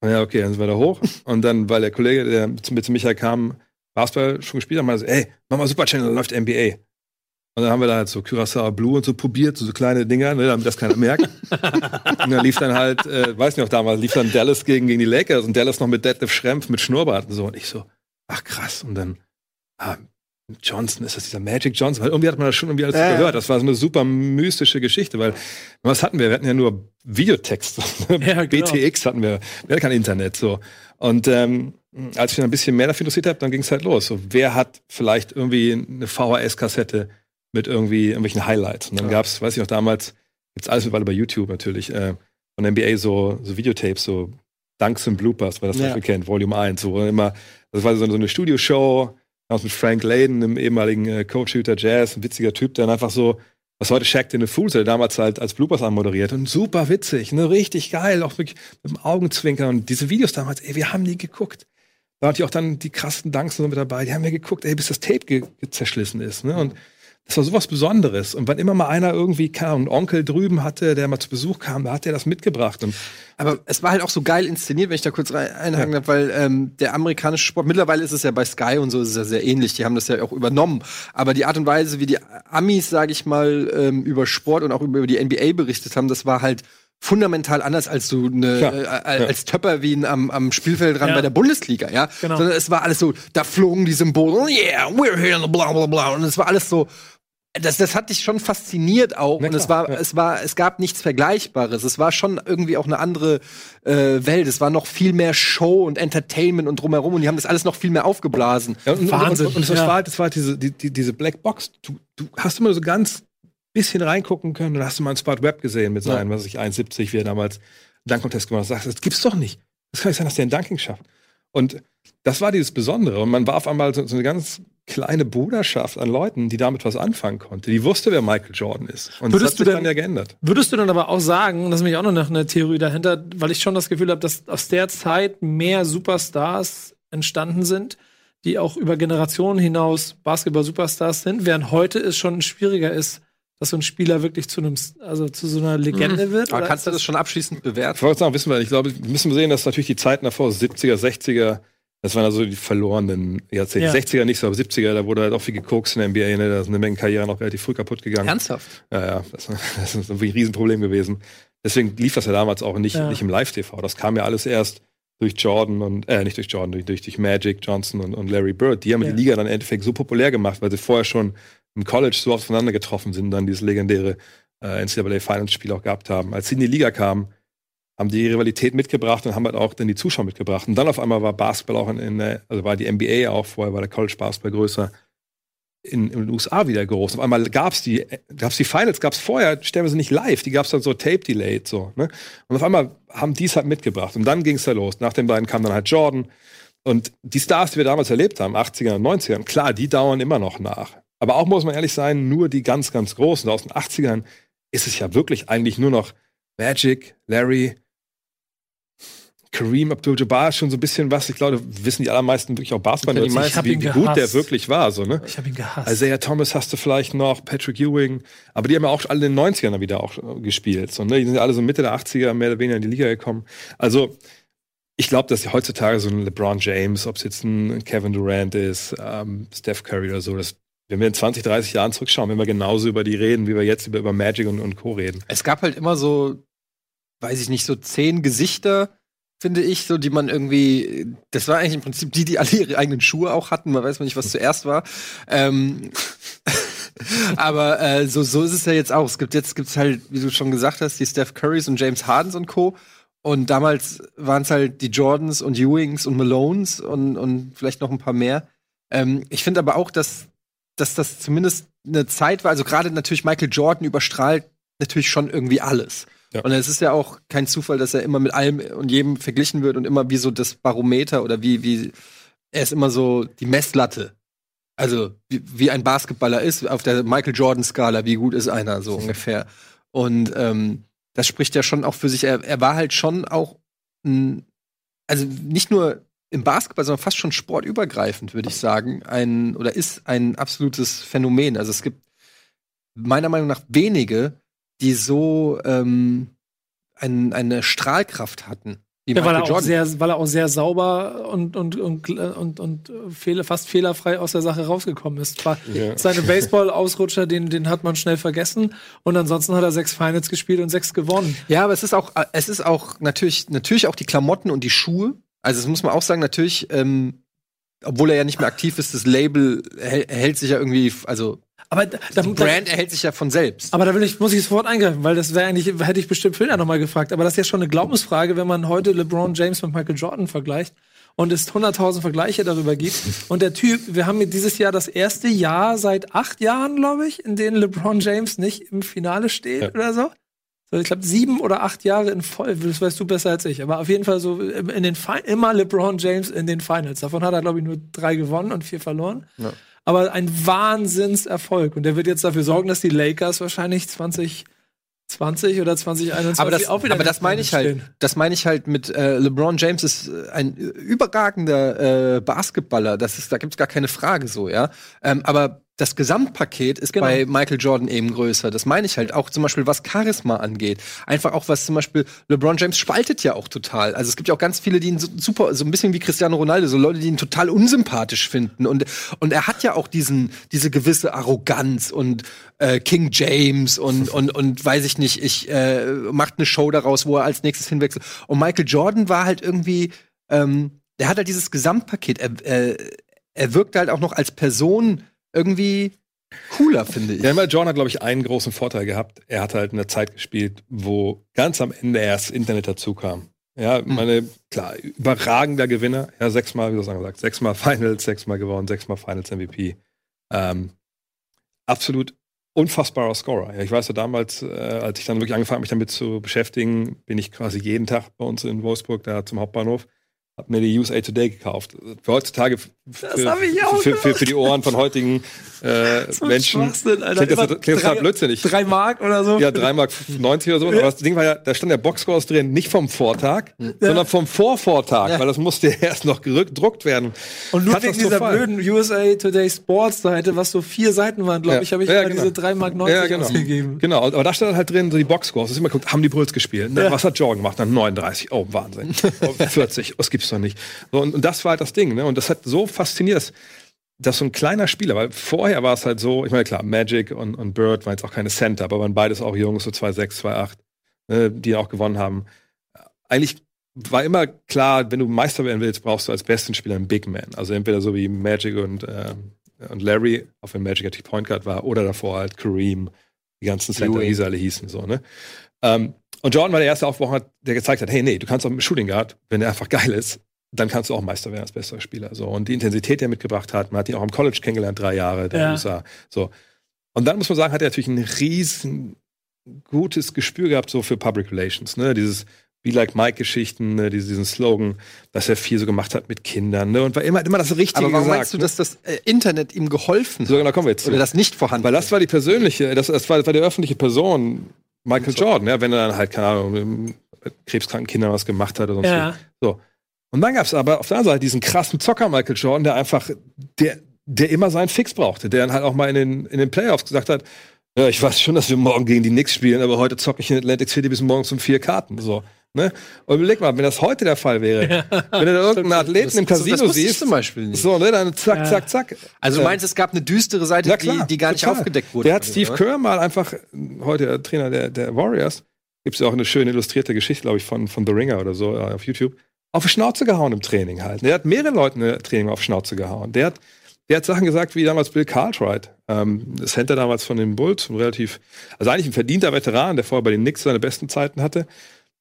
[SPEAKER 4] Und ja, okay, dann sind wir da hoch. Und dann, weil der Kollege, der zu zu Micha kam, Basketball schon gespielt hat, meinte so, ey, mach mal Super Channel, läuft NBA. Und dann haben wir da halt so Curaçao Blue und so probiert, so, so kleine Dinger, ne, damit das keiner merkt. und dann lief dann halt, äh, weiß nicht noch damals, lief dann Dallas gegen, gegen die Lakers und Dallas noch mit Detlef Schrempf mit Schnurrbart und so. Und ich so, ach krass. Und dann, ah, Johnson, ist das dieser Magic Johnson? Weil irgendwie hat man das schon irgendwie alles
[SPEAKER 2] ja.
[SPEAKER 4] gehört. Das war so eine super mystische Geschichte, weil was hatten wir? Wir hatten ja nur Videotext.
[SPEAKER 3] Ja, genau.
[SPEAKER 4] BTX hatten wir. Wir hatten kein Internet so. Und ähm, als ich dann ein bisschen mehr dafür interessiert habe, dann ging es halt los. So, wer hat vielleicht irgendwie eine VHS-Kassette mit irgendwie irgendwelchen Highlights? Und dann
[SPEAKER 2] Ja.
[SPEAKER 4] gab's, weiß ich noch damals, gibt's alles mittlerweile bei YouTube natürlich, äh, von NBA so, so Videotapes, so Dunks und Bloopers, wer das
[SPEAKER 2] Ja.
[SPEAKER 4] dafür kennt, Volume 1, wo immer, das war so, so eine Studioshow, damals mit Frank Layden, einem ehemaligen äh, Coach-Shooter Jazz, ein witziger Typ, der dann einfach so, was heute Shaq in the Fools, der damals halt als Bloopers anmoderiert und super witzig, ne, richtig geil, auch wirklich mit dem Augenzwinkern und diese Videos damals, ey, wir haben die geguckt. Da hatte ich auch dann die krassen Dunks und so mit dabei. Die haben mir geguckt, ey, bis das Tape ge zerschlissen ist. Ne? Und das war sowas Besonderes. Und wenn immer mal einer irgendwie kam, einen Onkel drüben hatte, der mal zu Besuch kam, da hat er das mitgebracht. Und
[SPEAKER 2] Aber es war halt auch so geil inszeniert, wenn ich da kurz einhaken darf, weil ähm, der amerikanische Sport, mittlerweile ist es ja bei Sky und so, ist es ja sehr ähnlich, die haben das ja auch übernommen. Aber die Art und Weise, wie die Amis, sage ich mal, ähm, über Sport und auch über die NBA berichtet haben, das war halt fundamental anders als so eine
[SPEAKER 4] Klar,
[SPEAKER 2] äh, als Töpper wie am, am Spielfeld ran
[SPEAKER 3] Ja.
[SPEAKER 2] bei der Bundesliga, ja.
[SPEAKER 3] Genau.
[SPEAKER 2] Sondern es war alles so, da flogen die Symbole, oh yeah, we're here, bla bla bla. Und es war alles so, das, das hat dich schon fasziniert auch. Und es war,
[SPEAKER 4] ja.
[SPEAKER 2] es war, es gab nichts Vergleichbares. Es war schon irgendwie auch eine andere äh, Welt. Es war noch viel mehr Show und Entertainment und drumherum. Und die haben das alles noch viel mehr aufgeblasen.
[SPEAKER 4] Ja, und,
[SPEAKER 3] Wahnsinn,
[SPEAKER 4] Und, und, und das
[SPEAKER 3] ja.
[SPEAKER 4] war halt, das war halt diese, die, die, diese Black Box. Du, du hast immer so ganz bisschen reingucken können. Dann hast du mal einen Spot Web gesehen mit seinen, was weiß ich, 1,70, wie er damals einen Dunk-Contest gemacht hat. Sagst, das gibt's doch nicht. Das kann nicht sein, dass der einen Dunking schafft. Und das war dieses Besondere. Und man war auf einmal so, so eine ganz kleine Bruderschaft an Leuten, die damit was anfangen konnte. Die wusste, wer Michael Jordan ist. Und
[SPEAKER 3] Würdest
[SPEAKER 4] das hat
[SPEAKER 3] du
[SPEAKER 4] sich
[SPEAKER 3] denn-
[SPEAKER 4] dann ja geändert.
[SPEAKER 3] Würdest du dann aber auch sagen, das ist nämlich auch noch eine Theorie dahinter, weil ich schon das Gefühl habe, dass aus der Zeit mehr Superstars entstanden sind, die auch über Generationen hinaus Basketball-Superstars sind, während heute es schon schwieriger ist, dass so ein Spieler wirklich zu einem, also zu so einer Legende wird?
[SPEAKER 2] Aber
[SPEAKER 3] oder
[SPEAKER 2] kannst du das schon abschließend
[SPEAKER 4] Ich
[SPEAKER 2] bewerten?
[SPEAKER 4] wollte sagen, wissen wir, ich glaube, wir müssen sehen, dass natürlich die Zeiten davor, 70er, 60er, das waren also die verlorenen Jahrzehnte.
[SPEAKER 3] Ja.
[SPEAKER 4] 60er nicht so, aber 70er, da wurde halt auch viel gekokst in der NBA, ne? da sind eine Menge Karrieren auch relativ früh kaputt gegangen.
[SPEAKER 2] Ernsthaft?
[SPEAKER 4] Ja, ja, das, das ist wirklich ein Riesenproblem gewesen. Deswegen lief das ja damals auch nicht,
[SPEAKER 3] Ja.
[SPEAKER 4] nicht im Live-TV. Das kam ja alles erst durch Jordan und, äh, nicht durch Jordan, durch, durch, durch Magic, Johnson und, und Larry Bird. Die haben
[SPEAKER 3] Ja.
[SPEAKER 4] die Liga dann im Endeffekt so populär gemacht, weil sie vorher schon im College so aufeinander getroffen sind, dann dieses legendäre äh, NCAA Finals-Spiel auch gehabt haben. Als sie in die Liga kamen, haben die Rivalität mitgebracht und haben halt auch dann die Zuschauer mitgebracht. Und dann auf einmal war Basketball auch in, in der, also war die NBA auch, vorher war der College Basketball größer, in, in den USA wieder groß. Auf einmal gab's die, gab's die Finals, gab's vorher, stellenweise nicht live, die gab's dann so tape-delayed, so, ne? Und auf einmal haben die es halt mitgebracht. Und dann ging's da los. Nach den beiden kam dann halt Jordan. Und die Stars, die wir damals erlebt haben, 80ern und 90ern, klar, die dauern immer noch nach. Aber auch muss man ehrlich sein, nur die ganz, ganz Großen aus den 80ern ist es ja wirklich eigentlich nur noch Magic, Larry, Kareem Abdul-Jabbar ist schon so ein bisschen was. Ich glaube, wissen die allermeisten wirklich auch Basketball,
[SPEAKER 2] Ja, die
[SPEAKER 3] meisten-
[SPEAKER 4] wie, wie gut der wirklich war, so, ne?
[SPEAKER 3] Ich habe ihn gehasst.
[SPEAKER 4] Isaiah Thomas hast du vielleicht noch, Patrick Ewing, aber die haben ja auch alle in den 90ern dann wieder auch äh, gespielt. So, ne? Die sind ja alle so Mitte der 80er mehr oder weniger in die Liga gekommen. Also, ich glaube, dass heutzutage so ein LeBron James, ob es jetzt ein Kevin Durant ist, ähm, Steph Curry oder so, das, wenn wir in 20, 30 Jahren zurückschauen, wenn wir genauso über die reden, wie wir jetzt über, über Magic und, und Co. reden.
[SPEAKER 2] Es gab halt immer so, weiß ich nicht, so zehn Gesichter, finde ich, so die man irgendwie, das war eigentlich im Prinzip die, die alle ihre eigenen Schuhe auch hatten. Man weiß mal nicht, was zuerst war. Ähm, aber äh, so, so ist es ja jetzt auch. Es gibt jetzt gibt's halt, wie du schon gesagt hast, die Steph Currys und James Hardens und Co. Und damals waren es halt die Jordans und Ewings und Malones und, und vielleicht noch ein paar mehr. Ähm, ich finde aber auch, dass, dass das zumindest eine Zeit war, also gerade natürlich Michael Jordan überstrahlt natürlich schon irgendwie alles.
[SPEAKER 4] Ja.
[SPEAKER 2] Und es ist ja auch kein Zufall, dass er immer mit allem und jedem verglichen wird und immer wie so das Barometer oder wie, wie er ist immer so die Messlatte. Also wie, wie ein Basketballer ist auf der Michael Jordan-Skala, wie gut ist einer so ungefähr. Und ähm, das spricht ja schon auch für sich. Er, er war halt schon auch ein, also nicht nur im Basketball, sondern fast schon sportübergreifend, würde ich sagen, ein oder ist ein absolutes Phänomen. Also es gibt meiner Meinung nach wenige, die so ähm, ein, eine Strahlkraft hatten.
[SPEAKER 3] Ja, weil, er auch
[SPEAKER 2] Jordan.
[SPEAKER 3] sehr, weil er auch sehr sauber und, und, und, und, und fehler, fast fehlerfrei aus der Sache rausgekommen ist. War
[SPEAKER 4] Ja.
[SPEAKER 3] Seine Baseball-Ausrutscher, den, den hat man schnell vergessen. Und ansonsten hat er sechs Finals gespielt und sechs gewonnen.
[SPEAKER 2] Ja, aber es ist auch, es ist auch natürlich, natürlich auch die Klamotten und die Schuhe. Also, das muss man auch sagen, natürlich, ähm, obwohl er ja nicht mehr aktiv ist, das Label erhält sich ja irgendwie, also
[SPEAKER 3] Aber da, da,
[SPEAKER 2] die Brand erhält sich ja von selbst.
[SPEAKER 3] aber da will ich, muss ich sofort eingreifen, weil das wäre eigentlich, hätte ich bestimmt Filner nochmal gefragt. Aber das ist ja schon eine Glaubensfrage, wenn man heute LeBron James mit Michael Jordan vergleicht und es 100.000 Vergleiche darüber gibt. Und der Typ, wir haben hier dieses Jahr das erste Jahr seit acht Jahren, glaube ich, in denen LeBron James nicht im Finale steht
[SPEAKER 4] Ja.
[SPEAKER 3] oder so. So, ich glaube, sieben oder acht Jahre in voll, das weißt du besser als ich. Aber auf jeden Fall so in den Fi immer LeBron James in den Finals. Davon hat er, glaube ich, nur drei gewonnen und vier verloren.
[SPEAKER 2] Ja.
[SPEAKER 3] Aber ein Wahnsinnserfolg. Und der wird jetzt dafür sorgen, dass die Lakers wahrscheinlich 20 oder 2021
[SPEAKER 2] Aber das,
[SPEAKER 3] auch wieder
[SPEAKER 2] aber das meine ich halt. Das meine ich halt mit äh, LeBron James ist ein überragender äh, Basketballer. Das ist, da gibt's gar keine Frage so, ja. Ähm, aber das Gesamtpaket ist
[SPEAKER 3] Genau.
[SPEAKER 2] bei Michael Jordan eben größer. Das meine ich halt auch zum Beispiel, was Charisma angeht. Einfach auch was zum Beispiel LeBron James spaltet ja auch total. Also es gibt ja auch ganz viele, die ihn so, super, so ein bisschen wie Cristiano Ronaldo, so Leute, die ihn total unsympathisch finden. Und und er hat ja auch diesen diese gewisse Arroganz und äh, King James und und und weiß ich nicht, ich äh, macht eine Show daraus, wo er als nächstes hinwechselt. Und Michael Jordan war halt irgendwie, ähm, der hat halt dieses Gesamtpaket. Er, äh, er wirkt halt auch noch als Person irgendwie cooler, finde ich.
[SPEAKER 4] Ja, weil John hat, glaube ich, einen großen Vorteil gehabt. Er hat halt in der Zeit gespielt, wo ganz am Ende erst Internet dazu kam. Ja, meine, klar, überragender Gewinner. Ja, sechsmal, wie du es gesagt, sechsmal Finals, sechsmal gewonnen, sechsmal Finals MVP. Ähm, absolut unfassbarer Scorer. Ja, ich weiß ja damals, äh, als ich dann wirklich angefangen habe, mich damit zu beschäftigen, bin ich quasi jeden Tag bei uns in Wolfsburg, da zum Hauptbahnhof, hab mir die USA Today gekauft. Für heutzutage, für, für, für, die Ohren von heutigen äh, Menschen, klingt das, klingt das
[SPEAKER 3] drei-
[SPEAKER 4] blödsinnig.
[SPEAKER 3] Drei Mark oder so.
[SPEAKER 4] Ja, 3 Mark 90 oder so. Aber das Ding war ja, da stand der Boxscore drin, nicht vom Vortag, sondern vom Vorvortag, weil das musste ja erst noch gedruckt werden.
[SPEAKER 3] Und nur wegen dieser blöden USA Today Sports Seite, was so vier Seiten waren, glaube
[SPEAKER 4] Ja.
[SPEAKER 3] ich, habe ich
[SPEAKER 4] Ja, genau.
[SPEAKER 3] diese 3 Mark 90
[SPEAKER 4] Ja, genau.
[SPEAKER 3] ausgegeben.
[SPEAKER 4] Genau, aber da stand halt drin so die Boxscores. Das ist immer geguckt, haben die Bulls gespielt? Ne? Was hat Jordan gemacht? Dann 39. Oh, Wahnsinn. Oh, 40. Oh, das gibt's doch nicht. So, und, und das war halt das Ding. Ne? Und das hat so fasziniert, dass, dass so ein kleiner Spieler, weil vorher war es halt so, ich meine, klar, Magic und, und Bird waren jetzt auch keine Center, aber waren beides auch Jungs, so 2,6, 2,8, ne, die auch gewonnen haben. Eigentlich war immer klar, wenn du Meister werden willst, brauchst du als besten Spieler einen Big Man. Also entweder so wie Magic und, äh, und Larry, auch wenn Magic natürlich Point Guard war, oder davor halt Kareem, die ganzen Center, wie sie alle hießen, so, ne? Ähm, und Jordan war der erste Aufbauer, der gezeigt hat, hey, nee, du kannst auch mit dem Shooting Guard, wenn der einfach geil ist, dann kannst du auch Meister werden als bester Spieler. So. Und die Intensität, die er mitgebracht hat, man hat ihn auch im College kennengelernt, drei Jahre, der
[SPEAKER 3] Ja.
[SPEAKER 4] USA. So. Und dann muss man sagen, hat er natürlich ein riesen gutes Gespür gehabt, so für Public Relations, ne? Dieses Be Like Mike-Geschichten, ne? Diesen, diesen Slogan, dass er viel so gemacht hat mit Kindern, ne? Und war immer, immer das Richtige
[SPEAKER 2] Aber warum
[SPEAKER 4] gesagt.
[SPEAKER 2] meinst du,
[SPEAKER 4] ne?
[SPEAKER 2] dass das äh, Internet ihm geholfen
[SPEAKER 4] So,
[SPEAKER 2] hat?
[SPEAKER 4] da kommen wir jetzt.
[SPEAKER 2] Oder das nicht vorhanden?
[SPEAKER 4] Weil das war die persönliche, das, das, war, das war die öffentliche Person, Michael Jordan, ja, wenn er dann halt, keine Ahnung, mit krebskranken Kindern was gemacht hat oder sonst
[SPEAKER 3] Ja.
[SPEAKER 4] so. Und dann gab es aber auf der anderen Seite diesen krassen Zocker Michael Jordan, der einfach, der, der immer seinen Fix brauchte, der dann halt auch mal in den, in den Playoffs gesagt hat, ja, ich weiß schon, dass wir morgen gegen die Knicks spielen, aber heute zocke ich in Atlantic City bis morgens um vier Karten. So. Ne? Und überleg mal, wenn das heute der Fall wäre, wenn du da irgendeinen Athleten im Casino
[SPEAKER 2] das ich
[SPEAKER 4] siehst,
[SPEAKER 2] zum Beispiel nicht.
[SPEAKER 4] so, ne, dann zack,
[SPEAKER 3] Ja.
[SPEAKER 4] zack, zack.
[SPEAKER 2] Also du meinst, es gab eine düstere Seite,
[SPEAKER 4] ja,
[SPEAKER 2] die,
[SPEAKER 4] klar,
[SPEAKER 2] die gar nicht
[SPEAKER 4] total.
[SPEAKER 2] aufgedeckt wurde?
[SPEAKER 4] Der hat Steve
[SPEAKER 2] oder?
[SPEAKER 4] Kerr mal einfach, heute der Trainer der, der Warriors, gibt es ja auch eine schöne illustrierte Geschichte, glaube ich, von, von The Ringer oder so äh, auf YouTube, auf die Schnauze gehauen im Training halt. Der hat mehrere Leuten im Training auf die Schnauze gehauen. Der hat, der hat Sachen gesagt wie damals Bill Cartwright, ähm, das Center damals von den Bulls, ein relativ, also eigentlich ein verdienter Veteran, der vorher bei den Knicks seine besten Zeiten hatte,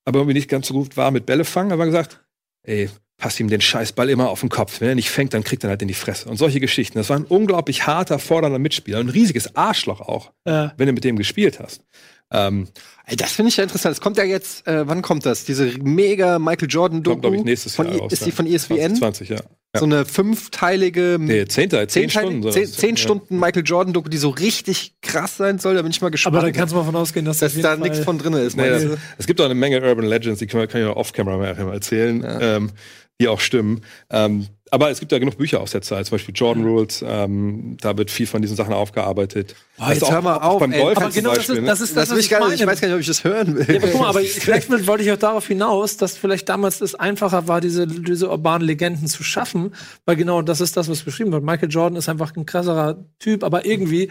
[SPEAKER 4] aber irgendwie nicht ganz so gut war mit Bälle fangen, aber gesagt, ey, passt ihm den Scheißball immer auf den Kopf. Wenn er nicht fängt, dann kriegt er halt in die Fresse. Und solche Geschichten. Das war ein unglaublich harter, fordernder Mitspieler. Ein riesiges Arschloch auch,
[SPEAKER 3] Ja.
[SPEAKER 4] wenn du mit dem gespielt hast. Ähm,
[SPEAKER 2] Ey, das finde ich ja interessant. Es kommt ja jetzt, äh, wann kommt das? Diese mega Michael Jordan Doku.
[SPEAKER 4] kommt, glaube ich, nächstes
[SPEAKER 2] von,
[SPEAKER 4] Jahr
[SPEAKER 2] I-
[SPEAKER 4] raus.
[SPEAKER 2] Ist
[SPEAKER 4] ja.
[SPEAKER 2] die von ESPN?
[SPEAKER 4] 20, ja. Ja.
[SPEAKER 2] So eine fünfteilige,
[SPEAKER 4] nee, zehnter, zehn, Stunden.
[SPEAKER 2] zehn, zehn
[SPEAKER 4] Ja.
[SPEAKER 2] Stunden Michael Jordan Doku, die so richtig krass sein soll. Da bin ich mal gespannt.
[SPEAKER 3] Aber da kannst du mal von ausgehen, dass,
[SPEAKER 2] dass da nichts von drin ist.
[SPEAKER 4] Nee, das, es gibt auch eine Menge Urban Legends, die kann, ich auch off-camera erzählen, ähm, die auch stimmen. Ähm, aber es gibt ja genug Bücher aus der Zeit, zum Beispiel Jordan Rules, ähm, da wird viel von diesen Sachen aufgearbeitet.
[SPEAKER 2] Boah, jetzt hör mal auf,
[SPEAKER 4] beim
[SPEAKER 2] ey.
[SPEAKER 4] Golf
[SPEAKER 3] Aber genau das
[SPEAKER 4] Beispiel,
[SPEAKER 3] ist,
[SPEAKER 4] ne?
[SPEAKER 3] das ist
[SPEAKER 2] Das
[SPEAKER 3] was
[SPEAKER 2] ich gar nicht, ich
[SPEAKER 3] meine.
[SPEAKER 2] weiß gar nicht, ob ich das hören will.
[SPEAKER 3] Ja, aber guck mal, aber vielleicht wollte ich auch darauf hinaus, dass vielleicht damals es einfacher war, diese, diese urbanen Legenden zu schaffen, weil genau das ist das, was beschrieben wird. Michael Jordan ist einfach ein krasserer Typ, aber irgendwie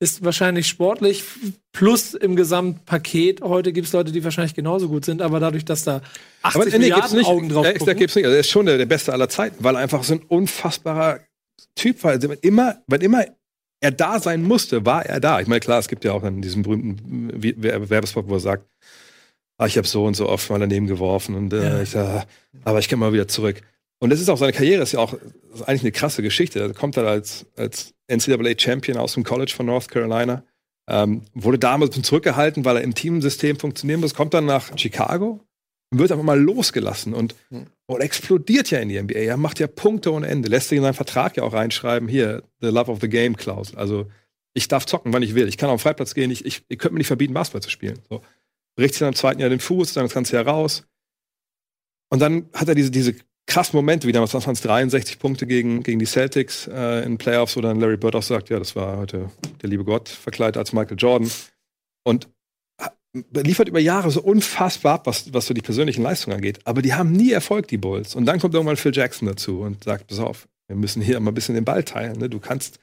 [SPEAKER 3] ist wahrscheinlich sportlich plus im Gesamtpaket. Heute gibt es Leute, die wahrscheinlich genauso gut sind, aber dadurch, dass da 80
[SPEAKER 4] Aber
[SPEAKER 3] Milliarden
[SPEAKER 4] nicht.
[SPEAKER 3] Augen drauf
[SPEAKER 4] ist, da
[SPEAKER 3] gucken,
[SPEAKER 4] gibt's nicht. Also er ist schon der, der Beste aller Zeiten, weil er einfach so ein unfassbarer Typ war. Also wenn immer, wenn immer er da sein musste, war er da. Ich meine, klar, es gibt ja auch dann diesen berühmten Wer- Werbespot, wo er sagt, ah, ich habe so und so oft mal daneben geworfen und äh,
[SPEAKER 3] Ja.
[SPEAKER 4] ich sag, aber ich komme mal wieder zurück. Und das ist auch seine Karriere, ist ja auch eigentlich eine krasse Geschichte. Er kommt dann als, als NCAA-Champion aus dem College von North Carolina. Ähm, wurde damals zurückgehalten, weil er im Teamsystem funktionieren muss. Kommt dann nach Chicago und wird einfach mal losgelassen und, und explodiert ja in die NBA. Er macht ja Punkte ohne Ende. Lässt sich in seinen Vertrag ja auch reinschreiben, hier, the love of the game Klausel. Also ich darf zocken, wann ich will. Ich kann auf den Freiplatz gehen. Ich, ich, ihr könnt mir nicht verbieten, Basketball zu spielen. So. bricht sich dann im zweiten Jahr den Fuß, dann das ganze Jahr raus. Und dann hat er diese, diese krassen Momente, wie damals waren es 63 Punkte gegen, gegen die Celtics äh, in Playoffs, wo dann Larry Bird auch sagt, ja, das war heute der liebe Gott verkleidet als Michael Jordan. Und liefert über Jahre so unfassbar ab, was, was so die persönlichen Leistungen angeht. Aber die haben nie Erfolg, die Bulls. Und dann kommt irgendwann Phil Jackson dazu und sagt, pass auf, wir müssen hier mal ein bisschen den Ball teilen. Ne? Du kannst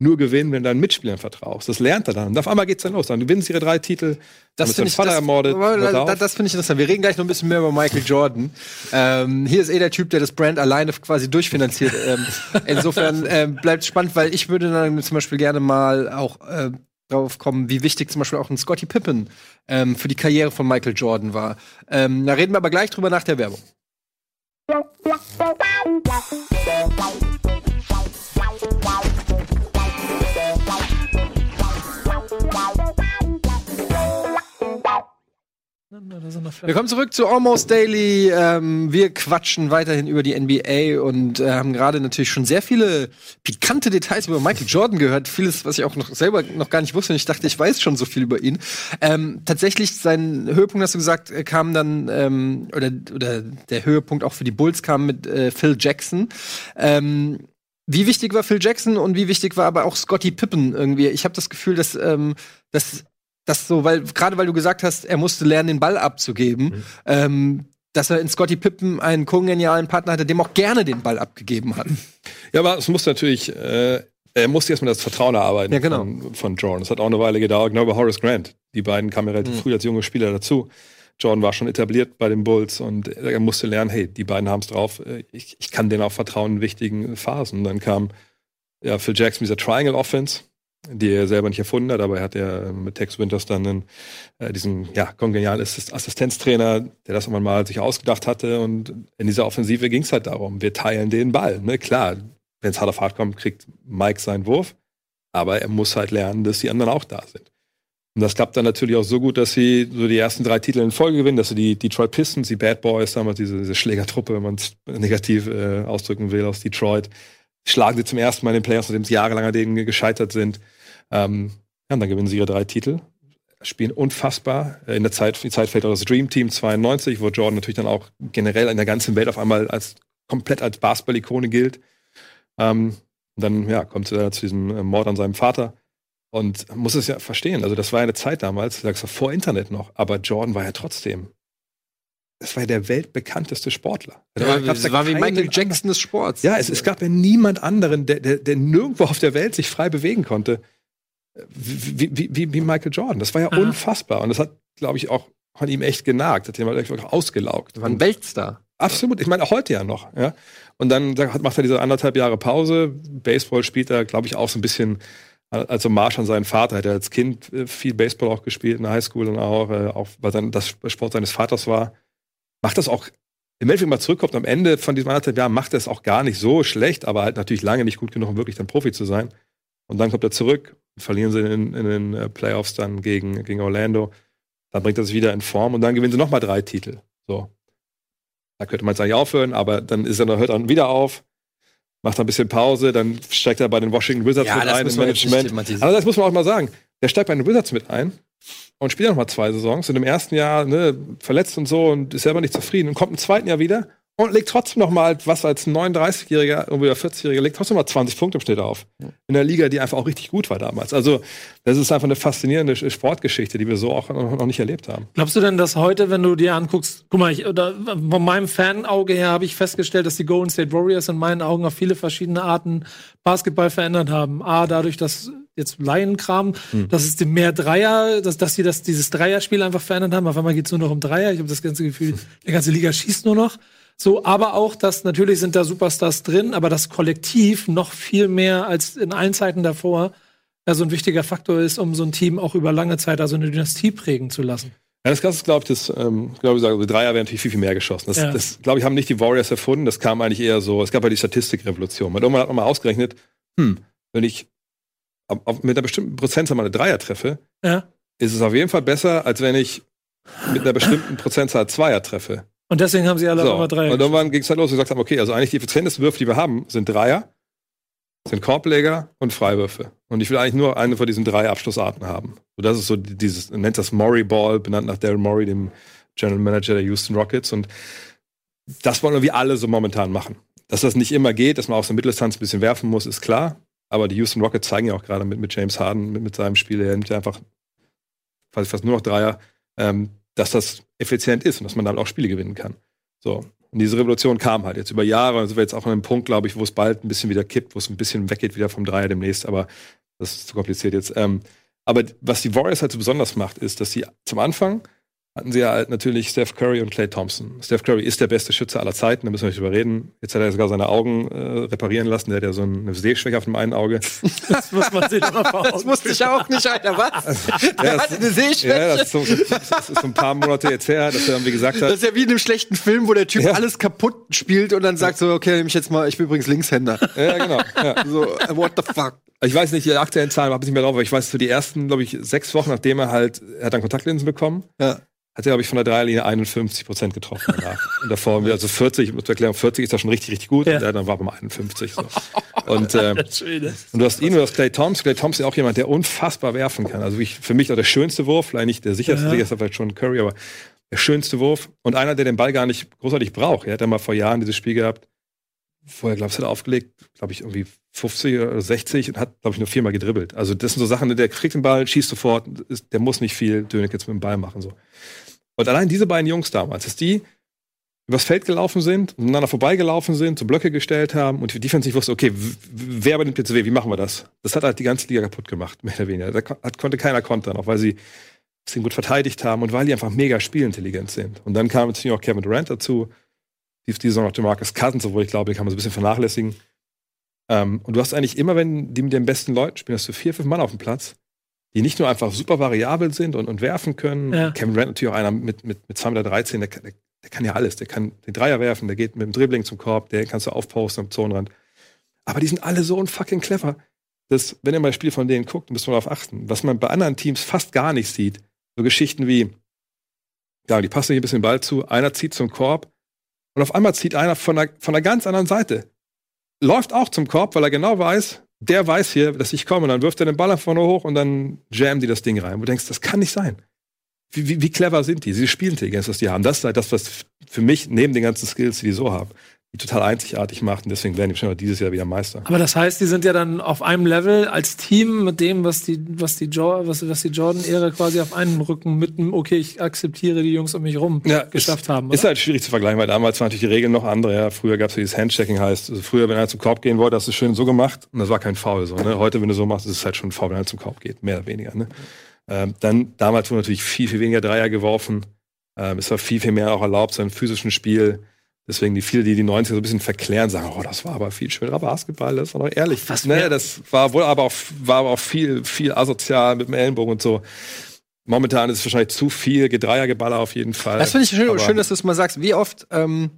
[SPEAKER 4] nur gewinnen, wenn du deinen Mitspielern vertraust. Das lernt er dann. Und auf einmal geht's dann los. Dann gewinnen sie ihre drei Titel.
[SPEAKER 2] Das finde ich, Vater das, ermordet. Das, das finde ich interessant. Wir reden gleich noch ein bisschen mehr über Michael Jordan. Ähm, hier ist eh der Typ, der das Brand alleine quasi durchfinanziert. ähm, insofern ähm, bleibt spannend, weil ich würde dann zum Beispiel gerne mal auch äh, drauf kommen, wie wichtig zum Beispiel auch ein Scotty Pippen ähm, für die Karriere von Michael Jordan war. Ähm, da reden wir aber gleich drüber nach der Werbung. Willkommen zurück zu Almost Daily. Ähm, wir quatschen weiterhin über die NBA und äh, haben gerade natürlich schon sehr viele pikante Details über Michael Jordan gehört. Vieles, was ich auch noch selber noch gar nicht wusste. Und ich dachte, ich weiß schon so viel über ihn. Ähm, tatsächlich, sein Höhepunkt, hast du gesagt, äh, kam dann, ähm, oder, oder der Höhepunkt auch für die Bulls kam mit äh, Phil Jackson. Ähm, wie wichtig war Phil Jackson und wie wichtig war aber auch Scotty Pippen irgendwie? Ich habe das Gefühl, dass, ähm, dass das so, weil gerade weil du gesagt hast, er musste lernen, den Ball abzugeben, mhm. ähm, dass er in Scotty Pippen einen kongenialen Partner hatte, dem auch gerne den Ball abgegeben hat.
[SPEAKER 4] Ja, aber es muss natürlich, äh, er musste erstmal das Vertrauen erarbeiten
[SPEAKER 2] ja, genau.
[SPEAKER 4] von, von Jordan. Das hat auch eine Weile gedauert, genau bei Horace Grant. Die beiden kamen ja relativ mhm. früh als junge Spieler dazu. Jordan war schon etabliert bei den Bulls und er musste lernen, hey, die beiden haben es drauf, äh, ich, ich kann denen auch vertrauen in wichtigen Phasen. Und dann kam ja, Phil Jackson, dieser Triangle Offense, die er selber nicht erfunden hat, aber er hat ja mit Tex Winters dann einen, äh, diesen ja, kongenialen Assistenztrainer, der das irgendwann mal sich ausgedacht hatte. Und in dieser Offensive ging es halt darum, wir teilen den Ball. Ne? Klar, wenn es hart auf hart kommt, kriegt Mike seinen Wurf, aber er muss halt lernen, dass die anderen auch da sind. Und das klappt dann natürlich auch so gut, dass sie so die ersten drei Titel in Folge gewinnen, dass sie die Detroit Pistons, die Bad Boys, damals diese, diese Schlägertruppe, wenn man es negativ äh, ausdrücken will, aus Detroit, schlagen sie zum ersten Mal in den Playoffs, nachdem sie jahrelang an denen gescheitert sind. Ähm, ja, und dann gewinnen sie ihre drei Titel, spielen unfassbar. Äh, in der Zeit, die Zeit fällt auch das Dream Team 92, wo Jordan natürlich dann auch generell in der ganzen Welt auf einmal als komplett als Basketball-Ikone gilt. Ähm, und dann ja, kommt er zu diesem äh, Mord an seinem Vater. Und muss es ja verstehen. Also, das war eine Zeit damals, sagst du, vor Internet noch, aber Jordan war ja trotzdem das war ja der weltbekannteste Sportler.
[SPEAKER 2] Also ja, das war wie Michael Jackson des Sports.
[SPEAKER 4] Ja, es, es gab ja niemand anderen, der, der, der nirgendwo auf der Welt sich frei bewegen konnte, wie, wie, wie, wie Michael Jordan. Das war ja Aha. unfassbar. Und das hat, glaube ich, auch von ihm echt genagt. Hat jemand auch ausgelaugt.
[SPEAKER 2] Das war ein Weltstar.
[SPEAKER 4] Absolut. Ich meine, auch heute ja noch. Ja? Und dann macht er diese anderthalb Jahre Pause. Baseball spielt er, glaube ich, auch so ein bisschen als Hommage an seinen Vater. Er hat als Kind äh, viel Baseball auch gespielt in der Highschool und auch, äh, auch weil sein, das Sport seines Vaters war macht das auch, im Endeffekt mal zurückkommt, am Ende von diesem anderthalb Jahren macht er es auch gar nicht so schlecht, aber halt natürlich lange nicht gut genug, um wirklich dann Profi zu sein. Und dann kommt er zurück, verlieren sie in, in den äh, Playoffs dann gegen, gegen Orlando. Dann bringt er sich wieder in Form und dann gewinnen sie nochmal drei Titel. So. Da könnte man jetzt eigentlich aufhören, aber dann ist er noch, hört er wieder auf, macht ein bisschen Pause, dann steigt er bei den Washington Wizards ja, mit ein im Management. Aber das muss man auch mal sagen. Der steigt bei den Wizards mit ein und spielt noch mal zwei Saisons und im ersten Jahr ne, verletzt und so und ist selber nicht zufrieden und kommt im zweiten Jahr wieder und legt trotzdem noch mal, was als 39-Jähriger oder 40-Jähriger, legt trotzdem mal 20 Punkte im Schnitt auf. In der Liga, die einfach auch richtig gut war damals. Also, das ist einfach eine faszinierende Sportgeschichte, die wir so auch noch nicht erlebt haben.
[SPEAKER 3] Glaubst du denn, dass heute, wenn du dir anguckst, guck mal, ich, oder von meinem Fanauge her habe ich festgestellt, dass die Golden State Warriors in meinen Augen auf viele verschiedene Arten Basketball verändert haben. A, dadurch, dass jetzt Laienkram, hm. dass es mehr Dreier, dass, dass sie das, dieses Dreierspiel einfach verändert haben. Auf einmal geht es nur noch um Dreier. Ich habe das ganze Gefühl, die ganze Liga schießt nur noch. So, aber auch, dass natürlich sind da Superstars drin, aber das Kollektiv noch viel mehr als in allen Zeiten davor ja, so ein wichtiger Faktor ist, um so ein Team auch über lange Zeit, also eine Dynastie prägen zu lassen.
[SPEAKER 4] Ja, das Ganze, glaube ich, das, ähm, glaube ich, die Dreier wären natürlich viel, viel mehr geschossen. Das, ja. das glaube ich, haben nicht die Warriors erfunden. Das kam eigentlich eher so, es gab ja die Statistikrevolution. Man irgendwann hat man mal ausgerechnet, hm, wenn ich mit einer bestimmten Prozentzahl mal eine Dreier treffe, ja. ist es auf jeden Fall besser, als wenn ich mit einer bestimmten Prozentzahl Zweier treffe.
[SPEAKER 3] Und deswegen haben sie alle
[SPEAKER 4] so.
[SPEAKER 3] immer Dreier.
[SPEAKER 4] Und irgendwann ging es halt los und gesagt haben, okay, also eigentlich die effizientesten Würfe, die wir haben, sind Dreier. sind Korbleger und Freiwürfe. Und ich will eigentlich nur eine von diesen drei Abschlussarten haben. So, das ist so dieses, nennt das Murray Ball, benannt nach Daryl Murray, dem General Manager der Houston Rockets. Und das wollen wir alle so momentan machen. Dass das nicht immer geht, dass man aus der Mitteldistanz ein bisschen werfen muss, ist klar. Aber die Houston Rockets zeigen ja auch gerade mit, mit James Harden, mit, mit seinem Spiel, er nimmt ja einfach fast, fast nur noch Dreier, ähm, dass das effizient ist und dass man damit auch Spiele gewinnen kann. So. Und diese Revolution kam halt jetzt über Jahre. Und sind wir jetzt auch an einem Punkt, glaube ich, wo es bald ein bisschen wieder kippt, wo es ein bisschen weggeht wieder vom Dreier demnächst. Aber das ist zu kompliziert jetzt. Ähm, aber was die Warriors halt so besonders macht, ist, dass sie zum Anfang hatten sie ja halt natürlich Steph Curry und Clay Thompson. Steph Curry ist der beste Schütze aller Zeiten, da müssen wir nicht drüber reden. Jetzt hat er sogar seine Augen äh, reparieren lassen, der hat ja so eine Sehschwäche auf dem einen Auge.
[SPEAKER 3] Das muss man sich noch mal
[SPEAKER 2] Das wusste ich auch nicht, Alter. Was? Der
[SPEAKER 4] das-
[SPEAKER 2] hatte eine Sehschwäche.
[SPEAKER 4] Ja, das ist, so, das ist so ein paar Monate jetzt her, dass er irgendwie gesagt
[SPEAKER 2] Das
[SPEAKER 4] hat,
[SPEAKER 2] ist ja wie in einem schlechten Film, wo der Typ
[SPEAKER 4] Ja.
[SPEAKER 2] alles kaputt spielt und dann sagt so, okay, nehme ich jetzt mal, ich bin übrigens Linkshänder.
[SPEAKER 4] ja, genau. Ja.
[SPEAKER 2] So, what the fuck?
[SPEAKER 4] Ich weiß nicht, die aktuellen Zahlen habe ich nicht mehr drauf, aber ich weiß, für die ersten, glaube ich, sechs Wochen, nachdem er halt, er hat dann Kontaktlinsen bekommen,
[SPEAKER 2] Ja.
[SPEAKER 4] Hat er, glaube ich, von der Dreierlinie 51 Prozent getroffen danach. Und davor, also 40, um zu erklären, 40 ist da schon richtig, richtig gut.
[SPEAKER 3] Ja.
[SPEAKER 4] Und er dann war bei 51. So. Und,
[SPEAKER 3] Schöne.
[SPEAKER 4] und du hast ihn, du hast Clay Thompson. Clay Thompson ist auch jemand, der unfassbar werfen kann. Also ich, für mich auch der schönste Wurf, vielleicht nicht der sicherste,
[SPEAKER 3] Ja.
[SPEAKER 4] sicherste vielleicht schon Curry, aber der schönste Wurf. Und einer, der den Ball gar nicht großartig braucht. Er hat ja mal vor Jahren dieses Spiel gehabt, vorher, glaube ich, hat er aufgelegt, glaube ich, irgendwie 50 oder 60 und hat, glaube ich, nur viermal gedribbelt. Also das sind so Sachen, der kriegt den Ball, schießt sofort, ist, der muss nicht viel Dönig jetzt mit dem Ball machen. So. Und allein diese beiden Jungs damals, dass die übers Feld gelaufen sind, miteinander vorbeigelaufen sind, so Blöcke gestellt haben und die Defense nicht wusste, okay, wer übernimmt jetzt wen, wie machen wir das? Das hat halt die ganze Liga kaputt gemacht, mehr oder weniger. Da konnte keiner kontern, auch weil sie sie gut verteidigt haben und weil die einfach mega spielintelligent sind. Und dann kam natürlich auch Kevin Durant dazu, die, die Saison noch Marcus Cousins, obwohl ich glaube, den kann man so ein bisschen vernachlässigen. Ähm, und du hast eigentlich immer, wenn die mit den besten Leuten spielen, hast du vier, fünf Mann auf dem Platz, die nicht nur einfach super variabel sind und, und werfen können.
[SPEAKER 3] Ja.
[SPEAKER 4] Kevin Durant natürlich auch einer mit, mit, mit 2,13 Meter, der, kann- der, der kann ja alles. Der kann den Dreier werfen, der geht mit dem Dribbling zum Korb, der kannst du aufposten am Zonenrand. Aber die sind alle so unfucking clever, dass, wenn ihr mal ein Spiel von denen guckt, müsst ihr darauf achten. Was man bei anderen Teams fast gar nicht sieht, so Geschichten wie, ja, die passen sich ein bisschen den Ball zu, einer zieht zum Korb und auf einmal zieht einer von der, von der ganz anderen Seite. Läuft auch zum Korb, weil er genau weiß, der weiß hier, dass ich komme. Und dann wirft er den Ball einfach nur hoch und dann jammen die das Ding rein. Wo du denkst, das kann nicht sein. Wie, wie, wie clever sind die? Diese Spielintelligenz, was die haben. Das ist halt das, was für mich neben den ganzen Skills, die die so haben, total einzigartig macht. Und deswegen werden die schon dieses Jahr wieder Meister.
[SPEAKER 3] Aber das heißt, die sind ja dann auf einem Level als Team mit dem, was die, was die, jo was, was die Jordan-Ära quasi auf einem Rücken mit einem, okay, ich akzeptiere die Jungs um mich rum, geschafft
[SPEAKER 4] ist,
[SPEAKER 3] haben.
[SPEAKER 4] Ist
[SPEAKER 3] Oder?
[SPEAKER 4] halt schwierig zu vergleichen, weil damals waren natürlich die Regeln noch andere. Ja. Früher gab es dieses Handshaking, heißt, also früher, wenn einer zum Korb gehen wollte, hast du schön so gemacht und das war kein Foul. So, ne? Heute, wenn du so machst, ist es halt schon ein Foul, wenn einer zum Korb geht, mehr oder weniger. Ne? Ähm, dann, damals wurde natürlich viel, viel weniger Dreier geworfen. Ähm, es war viel, viel mehr auch erlaubt, so im physischen Spiel. Deswegen die viele, die die 90er so ein bisschen verklären, sagen, oh, das war aber viel schönerer Basketball, das war doch ehrlich.
[SPEAKER 3] Was
[SPEAKER 4] ne, das war wohl aber auch, war aber auch viel, viel asozial mit dem Ellenbogen und so. Momentan ist es wahrscheinlich zu viel Gedreiergeballer auf jeden Fall.
[SPEAKER 2] Das finde ich schön, schön, dass du es mal sagst. Wie oft, ähm,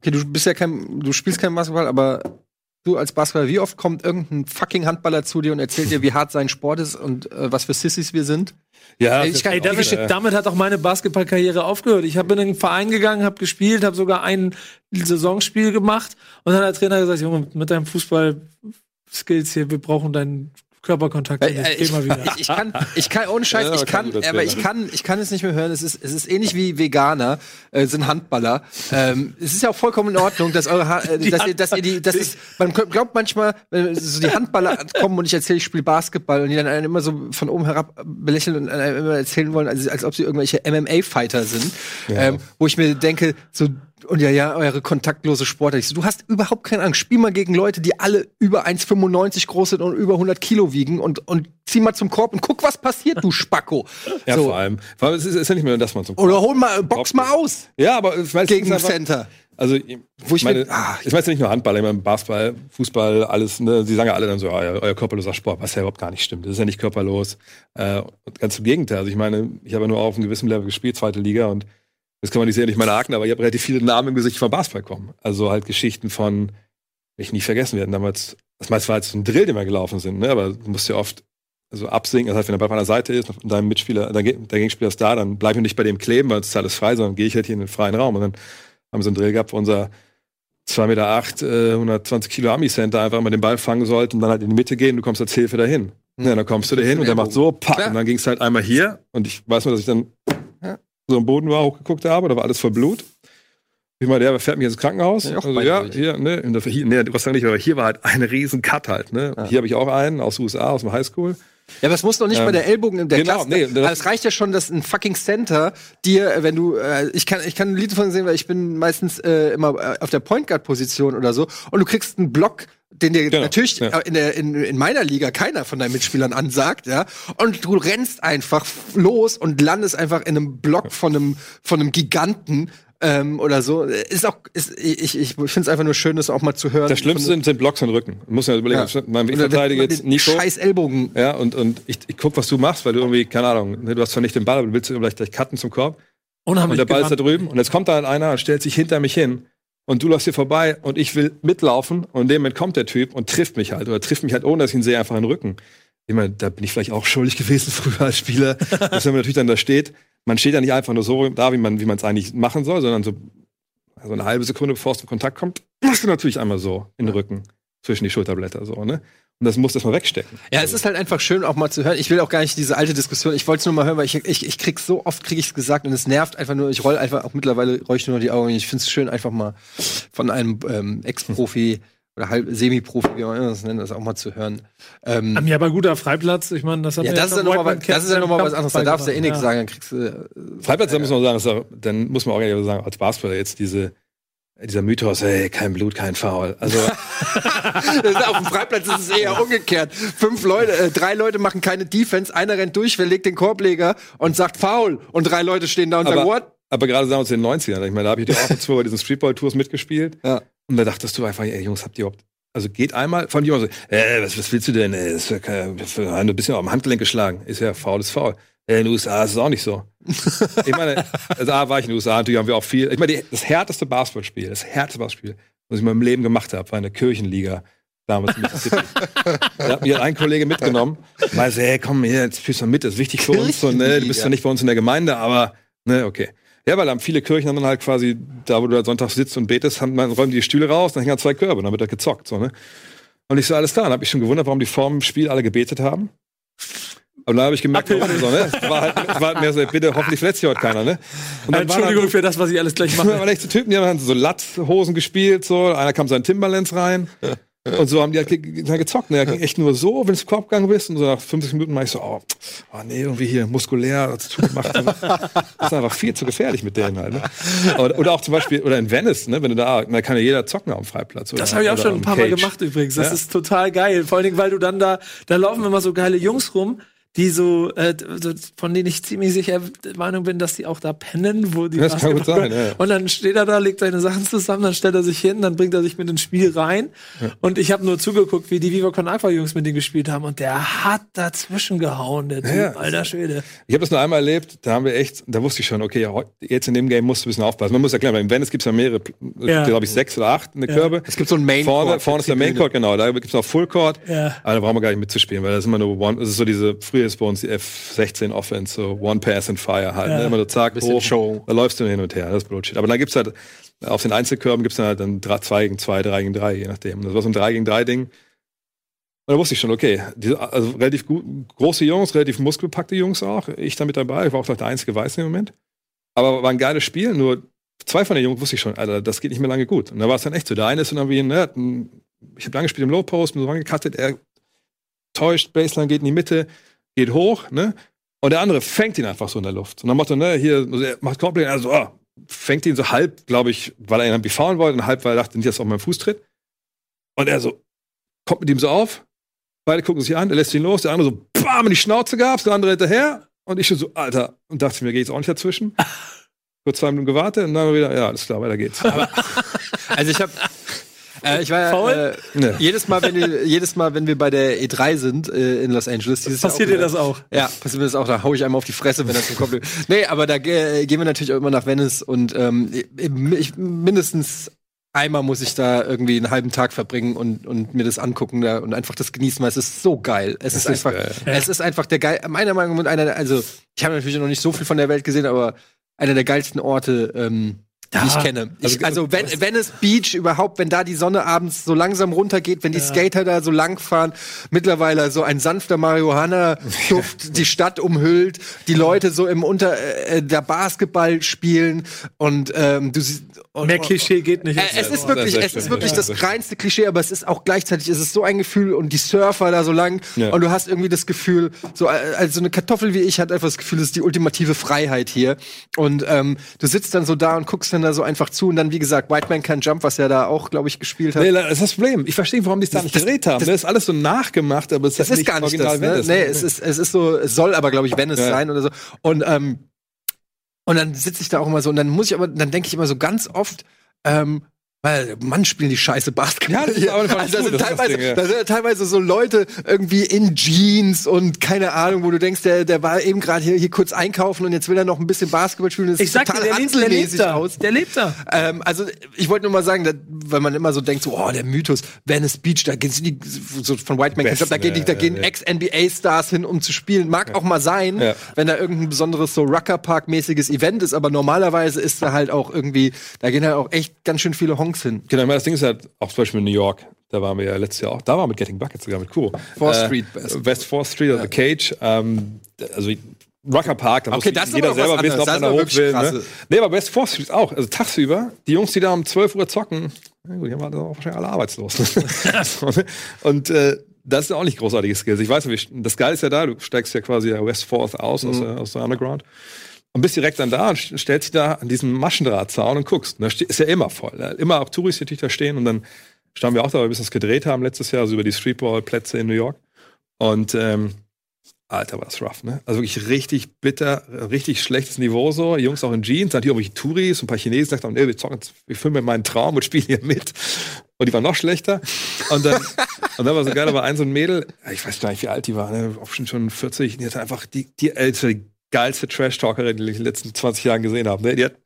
[SPEAKER 2] okay, du bist ja kein, du spielst kein Basketball, aber du als Basketballer, wie oft kommt irgendein fucking Handballer zu dir und erzählt dir, wie hart sein Sport ist und äh, was für Sissys wir sind?
[SPEAKER 4] Ja,
[SPEAKER 2] ich kann-
[SPEAKER 3] Ey, damit,
[SPEAKER 2] Geschichte-
[SPEAKER 3] damit hat auch meine Basketballkarriere aufgehört. Ich habe in einen Verein gegangen, habe gespielt, habe sogar ein Saisonspiel gemacht und dann hat der Trainer gesagt, Junge, mit deinem Fußball-Skills hier, wir brauchen deinen Körperkontakt.
[SPEAKER 2] Äh, äh,
[SPEAKER 3] Geh
[SPEAKER 2] ich,
[SPEAKER 3] mal wieder.
[SPEAKER 2] ich, ich kann, ich kann, ohne Scheiß,
[SPEAKER 4] Ja,
[SPEAKER 2] ich kann,
[SPEAKER 4] guter
[SPEAKER 2] aber ich kann, ich kann es nicht mehr hören. Es ist, es ist ähnlich wie Veganer, äh, sind Handballer. Ähm, es ist ja auch vollkommen in Ordnung, dass eure, ha äh, dass ihr, dass ihr die, das ist, man glaubt manchmal, wenn so die Handballer kommen und ich erzähle, ich spiele Basketball und die dann einen immer so von oben herab belächeln und einem immer erzählen wollen, als, als ob sie irgendwelche MMA-Fighter sind, ähm, wo ich mir denke, so, und ja, ja, eure kontaktlose Sportler. So, du hast überhaupt keine Angst. Spiel mal gegen Leute, die alle über 1,95 groß sind und über 100 Kilo wiegen und, und zieh mal zum Korb und guck, was passiert, du Spacko.
[SPEAKER 4] Ja,
[SPEAKER 2] so.
[SPEAKER 4] vor allem. Vor allem, es ist, ist ja nicht mehr, dass man zum
[SPEAKER 2] Oder hol mal, box mal aus
[SPEAKER 4] Ja, aber ich weiß,
[SPEAKER 2] gegen
[SPEAKER 4] es ist einfach-
[SPEAKER 2] Center.
[SPEAKER 4] Also, ich,
[SPEAKER 2] Wo ich
[SPEAKER 4] meine,
[SPEAKER 2] mir- ah,
[SPEAKER 4] ich weiß ja nicht nur Handball, ich meine Basketball, Fußball, alles, ne, sie sagen ja alle dann so, ah, ja, euer körperloser Sport, was ja überhaupt gar nicht stimmt. Das ist ja nicht körperlos. Äh, ganz im Gegenteil. Also ich meine, ich habe ja nur auf einem gewissen Level gespielt, zweite Liga und das kann man nicht sehen, nicht meine Akten, aber ich habe relativ viele Namen im Gesicht vom Basketball kommen. Also halt Geschichten von, ich nie vergessen werden, damals, das meiste war jetzt so ein Drill, den wir gelaufen sind, ne, aber du musst ja oft also absinken, das heißt, wenn der Ball von der Seite ist und dein Mitspieler, dein, Ge- dein Gegenspieler ist da, dann bleib ich nicht bei dem kleben, weil es ist alles frei, sondern gehe ich halt hier in den freien Raum und dann haben wir so einen Drill gehabt, wo unser 2,8 Meter, acht, äh, 120 Kilo Ami-Center einfach mal den Ball fangen sollte und dann halt in die Mitte gehen, du kommst als Hilfe dahin. Ja, dann kommst du dahin und der macht so, pack, und dann ging es halt einmal hier und ich weiß nur, dass ich dann. So am Boden war, hochgeguckt habe, da war alles voll Blut. Ich meine, der fährt mich ins Krankenhaus.
[SPEAKER 2] Ja,
[SPEAKER 4] also, ja, hier, ne, und dafür, hier, ne, sei Dank nicht, aber hier war halt ein riesen Cut halt, ne.
[SPEAKER 2] Ja.
[SPEAKER 4] Hier habe ich auch einen aus den USA, aus dem Highschool.
[SPEAKER 2] Ja, aber es muss noch nicht
[SPEAKER 4] Ähm,
[SPEAKER 2] mal der Ellbogen der
[SPEAKER 4] genau,
[SPEAKER 2] Klasse.
[SPEAKER 4] nee, das-
[SPEAKER 2] aber es reicht ja schon, dass ein fucking Center dir, äh, wenn du, äh, ich kann, ich kann ein Lied von sehen, weil ich bin meistens äh, immer äh, auf der Point Guard Position oder so, und du kriegst einen Block, den dir
[SPEAKER 4] Genau,
[SPEAKER 2] natürlich
[SPEAKER 4] ja.
[SPEAKER 2] äh, in, der, in, in meiner Liga keiner von deinen Mitspielern ansagt, ja, und du rennst einfach los und landest einfach in einem Block von einem von einem Giganten. Ähm, oder so ist auch ist, ich ich finde es einfach nur schön das auch mal zu hören
[SPEAKER 4] Das Schlimmste sind, sind Blocks und Rücken. Muss man überlegen,
[SPEAKER 2] Ja.
[SPEAKER 4] mein Verteidiger
[SPEAKER 2] man
[SPEAKER 4] jetzt Nico.
[SPEAKER 2] scheiß Ellbogen
[SPEAKER 4] Ja, und, und ich, ich guck, was du machst, weil du irgendwie, keine Ahnung, ne, du hast zwar nicht den Ball, aber du willst vielleicht gleich cutten zum Korb. Und
[SPEAKER 3] Unheimlich
[SPEAKER 4] der Ball ist da drüben. Und jetzt kommt da halt einer und stellt sich hinter mich hin. Und du läufst hier vorbei und ich will mitlaufen. Und in dem Moment kommt der Typ und trifft mich halt. Oder trifft mich halt, ohne dass ich ihn sehe, einfach in den Rücken. Ich meine, da bin ich vielleicht auch schuldig gewesen früher als Spieler. dass wenn man natürlich dann da steht, man steht ja nicht einfach nur so da, wie man wie man es eigentlich machen soll, sondern so also eine halbe Sekunde, bevor es zum Kontakt kommt, machst du natürlich einmal so in den Rücken zwischen die Schulterblätter so, ne? Und das musst du erstmal wegstecken.
[SPEAKER 2] Ja, es ist halt einfach schön, auch mal zu hören. Ich will auch gar nicht diese alte Diskussion. Ich wollte es nur mal hören, weil ich, ich, ich krieg so oft krieg ich es gesagt und es nervt einfach nur. Ich roll einfach auch mittlerweile roll ich nur noch die Augen. Ich finde es schön, einfach mal von einem ähm, Ex-Profi oder halb Semi-Profi, wie man das nennt, das auch mal zu hören. Ähm,
[SPEAKER 3] Ja, aber guter Freiplatz, ich meine, das hat
[SPEAKER 2] ja, das ist ja
[SPEAKER 3] beim
[SPEAKER 2] noch mal,
[SPEAKER 3] Whiteman
[SPEAKER 2] was- das ist ja noch mal was anderes. Da darfst du ja eh nichts
[SPEAKER 3] Ja.
[SPEAKER 2] sagen, dann kriegst du. Äh,
[SPEAKER 4] Freiplatz, da muss man sagen, ist auch, dann muss man auch ehrlich sagen, als Basketballer jetzt diese, dieser Mythos, ey, kein Blut, kein Foul. Also,
[SPEAKER 2] auf dem Freiplatz ist es eher umgekehrt. Fünf Leute, äh, drei Leute machen keine Defense, einer rennt durch, wer legt den Korbleger und sagt Foul und drei Leute stehen da und sagen
[SPEAKER 4] aber,
[SPEAKER 2] What?
[SPEAKER 4] aber gerade sagen wir uns in den 90ern, ich meine, da habe ich auch zwei bei diesen Streetball-Tours mitgespielt.
[SPEAKER 2] Ja.
[SPEAKER 4] Und da dachtest du einfach, ey, Jungs, habt ihr überhaupt, also geht einmal, vor allem die immer so, äh, was, was willst du denn? Ey, das ist ja ein bisschen am Handgelenk geschlagen. Ist ja faul, ist faul. Äh, in den USA ist es auch nicht so. ich meine, also A, war ich in den USA, natürlich haben wir auch viel. Ich meine, die, das härteste Basketballspiel, das härteste Basketballspiel, was ich in meinem Leben gemacht habe, war in der Kirchenliga damals in Mississippi. da hat mir ein Kollege mitgenommen, meinte, hey, komm hier, jetzt spielst du mit, das ist wichtig für uns. Und, ne, du bist ja nicht bei uns in der Gemeinde, aber ne, okay. Ja, weil dann viele Kirchen haben dann halt quasi, da wo du da sonntags sitzt und betest, haben, räumen die Stühle raus, dann hängen da zwei Körbe, dann wird da gezockt. So, ne? Und ich so, alles klar, dann habe ich schon gewundert, warum die vor dem Spiel alle gebetet haben. Und dann habe ich gemerkt, warum so, ne? Es war halt, es war halt mehr so, bitte, hoffentlich verletzt sich heute keiner, ne? Und dann
[SPEAKER 3] Entschuldigung für das, was ich alles gleich mache.
[SPEAKER 4] waren echt so Typen, die haben so Latzhosen gespielt, so, einer kam so in Timberlands rein. Und so haben die halt ge ge gezockt. Ne? Da ging echt nur so, wenn du ins Korb gegangen bist. Und so nach 50 Minuten war ich so, oh, oh nee, irgendwie hier muskulär, das zugemacht. das ist einfach viel zu gefährlich mit denen halt. Ne? Oder, oder auch zum Beispiel, oder in Venice, ne? wenn du da, da kann ja jeder zocken auf dem Freiplatz. Oder,
[SPEAKER 3] Das habe ich auch schon ein paar Mal
[SPEAKER 4] Cage.
[SPEAKER 3] gemacht übrigens. Das
[SPEAKER 4] Ja.
[SPEAKER 3] ist total geil. Vor allen Dingen, weil du dann da, da laufen immer so geile Jungs rum, die so, äh, so von denen ich ziemlich sicher der Meinung bin, dass die auch da pennen, wo die
[SPEAKER 4] Das kann gut sein, ja.
[SPEAKER 3] Und dann steht er da, legt seine Sachen zusammen, dann stellt er sich hin, dann bringt er sich mit ins Spiel rein. Und ich habe nur zugeguckt, wie die Viva Con Aqua Jungs mit denen gespielt haben. Und der hat dazwischen gehauen, der Typ,
[SPEAKER 4] Ja.
[SPEAKER 3] alter Schwede.
[SPEAKER 4] Ich habe das nur einmal erlebt, da haben wir echt, da wusste ich schon, okay, ja, jetzt in dem Game musst du ein bisschen aufpassen. Man muss erklären, weil in Venice gibt es ja mehrere,
[SPEAKER 3] Ja.
[SPEAKER 4] glaube ich, sechs oder acht in der Körbe.
[SPEAKER 2] Es gibt so einen Main
[SPEAKER 4] Vorne,
[SPEAKER 2] Court,
[SPEAKER 4] vorne ist der Main. Court, genau. Da gibt es noch Full Court.
[SPEAKER 3] Ja.
[SPEAKER 4] Aber da brauchen wir gar nicht mitzuspielen, weil das ist immer nur One, das ist so diese, früher ist bei uns die F16 Offense, so One Pass and Fire halt.
[SPEAKER 3] Ja.
[SPEAKER 4] Ne? Immer so zack, hoch,
[SPEAKER 2] Show.
[SPEAKER 4] da läufst du hin und her, das ist Bullshit. Aber dann gibt's halt, auf den Einzelkörben gibt's dann halt dann drei, zwei gegen zwei, drei gegen drei, je nachdem. Und das war so ein drei gegen drei Ding. Und da wusste ich schon, okay, die, also relativ gut, große Jungs, relativ muskelpackte Jungs auch. Ich da mit dabei, ich war auch der einzige Weiße im Moment. Aber war ein geiles Spiel, nur zwei von den Jungs wusste ich schon, Alter, das geht nicht mehr lange gut. Und da war es dann echt so. Der eine ist dann irgendwie, ne, ich habe lange gespielt im Low Post, bin so angekattet, er täuscht, Baseline geht in die Mitte, geht hoch, ne? Und der andere fängt ihn einfach so in der Luft. Und dann macht er, ne, hier, macht komplett, also, oh, fängt ihn so halb, glaube ich, weil er ihn irgendwie faulen wollte und halb, weil er dachte, nicht, dass er auf meinen Fuß tritt. Und er so, kommt mit ihm so auf, beide gucken sich an, er lässt ihn los, der andere so, bam, in die Schnauze gab's, der andere hinterher. Und ich schon so, Alter, und dachte mir, geht jetzt auch nicht dazwischen. Kurz zwei Minuten gewartet und dann wieder, ja, alles klar, weiter geht's.
[SPEAKER 2] Also ich habe äh, ich war äh,
[SPEAKER 4] Ne.
[SPEAKER 2] jedes Mal, wenn wir, jedes Mal, wenn wir bei der E3 sind äh, in Los Angeles, dieses Jahr
[SPEAKER 3] Passiert
[SPEAKER 2] auch
[SPEAKER 3] dir das auch?
[SPEAKER 2] Ja, passiert mir das auch. Da hau ich einmal auf die Fresse, wenn er zum Kopf. nee, aber da äh, gehen wir natürlich auch immer nach Venice und ähm, ich, mindestens einmal muss ich da irgendwie einen halben Tag verbringen und, und mir das angucken da und einfach das genießen, weil es ist so geil. Es ist,
[SPEAKER 4] ist
[SPEAKER 2] einfach,
[SPEAKER 4] geil.
[SPEAKER 2] es ist einfach der geil. Meiner Meinung nach einer, der- also ich habe natürlich noch nicht so viel von der Welt gesehen, aber einer der geilsten Orte. Ähm, die ich kenne. Ich, also wenn, Venice Beach überhaupt, wenn da die Sonne abends so langsam runtergeht, wenn die Skater da so lang fahren, mittlerweile so ein sanfter Marihuana-Duft die Stadt umhüllt, die Leute so im Unter äh, der Basketball spielen und ähm, du siehst und,
[SPEAKER 3] Mehr Klischee geht nicht.
[SPEAKER 2] äh, es ist wirklich, es ist wirklich
[SPEAKER 4] ja,
[SPEAKER 2] das reinste Klischee, aber es ist auch gleichzeitig, es ist so ein Gefühl und die Surfer da so lang
[SPEAKER 4] Ja.
[SPEAKER 2] und du hast irgendwie das Gefühl, so äh, also eine Kartoffel wie ich hat einfach das Gefühl, das ist die ultimative Freiheit hier und ähm, du sitzt dann so da und guckst dann da so einfach zu und dann wie gesagt White Man Can Jump, was er da auch glaube ich gespielt hat.
[SPEAKER 4] Nee, das ist das Problem. Ich verstehe, warum die es da nicht gedreht haben.
[SPEAKER 2] das-
[SPEAKER 4] Das, ist alles so nachgemacht, aber es
[SPEAKER 2] Es ist gar nicht das, ne?
[SPEAKER 4] Venice.
[SPEAKER 2] Nee, es ist, es ist so, es soll aber, glaube ich, Venice
[SPEAKER 4] Ja.
[SPEAKER 2] sein oder so. Und, ähm, und dann sitze ich da auch immer so und dann muss ich aber, dann denke ich immer so ganz oft, ähm, weil, Mann, spielen die scheiße Basketball.
[SPEAKER 4] Ja, das ist aber
[SPEAKER 2] also, da sind teilweise,
[SPEAKER 4] Ding, ja.
[SPEAKER 2] da sind teilweise so Leute irgendwie in Jeans und keine Ahnung, wo du denkst, der, der war eben gerade hier, hier kurz einkaufen und jetzt will er noch ein bisschen Basketball spielen. Das
[SPEAKER 3] Ich sag dir, der lebt, der lebt da.
[SPEAKER 2] aus.
[SPEAKER 3] Der lebt da.
[SPEAKER 2] Ähm, also ich wollte nur mal sagen, dass, weil man immer so denkt, so, oh, der Mythos, Venice Beach, da gehen die, so von White Man, ich glaub, da gehen, die, da
[SPEAKER 4] ja,
[SPEAKER 2] gehen
[SPEAKER 4] ja.
[SPEAKER 2] Ex-NBA-Stars hin, um zu spielen. Mag auch mal sein,
[SPEAKER 4] Ja.
[SPEAKER 2] wenn da irgendein besonderes so Rucker Park-mäßiges Event ist, aber normalerweise ist da halt auch irgendwie, da gehen halt auch echt ganz schön viele Honks hin.
[SPEAKER 4] Genau, ich meine, das Ding ist halt, auch zum Beispiel in New York, da waren wir ja letztes Jahr auch, da waren wir mit Getting Buckets sogar mit Kuro.
[SPEAKER 2] Fourth Street Best.
[SPEAKER 4] West 4th Street, also The Cage, ähm, also Rucker Park, da
[SPEAKER 2] Okay,
[SPEAKER 4] muss jeder selber wissen, ob man da hoch will. Ne? Nee, aber West 4th Street auch, also tagsüber, die Jungs, die da um 12 Uhr zocken, na gut, die waren auch wahrscheinlich alle arbeitslos. Und äh, das ist auch nicht großartiges Skills. Ich weiß nicht, das Geile ist ja da, du steigst ja quasi West 4th aus, aus,
[SPEAKER 2] Mhm.
[SPEAKER 4] der, aus der Underground. Und bist direkt dann da und st- stellst dich da an diesen Maschendrahtzaun und guckst. Da ist ja immer voll. Ne? Immer auch Touris, die da stehen. Und dann standen wir auch da, weil wir das gedreht haben letztes Jahr, also über die Streetball-Plätze in New York. Und ähm, Alter, war das rough, ne? Also wirklich richtig bitter, richtig schlechtes Niveau so. Jungs auch in Jeans, dann hier irgendwelche Touris, ein paar Chinesen sagten, nee, wir zocken, wir filmen meinen Traum und spielen hier mit. Und die waren noch schlechter. Und dann, und dann war so geil, war ein so ein Mädel, ich weiß gar nicht, wie alt die war, ne? schon, schon 40, die hatte einfach die, die älteste, die geilste Trash-Talkerin, die ich in den letzten 20 Jahren gesehen habe. Ne? Die hat,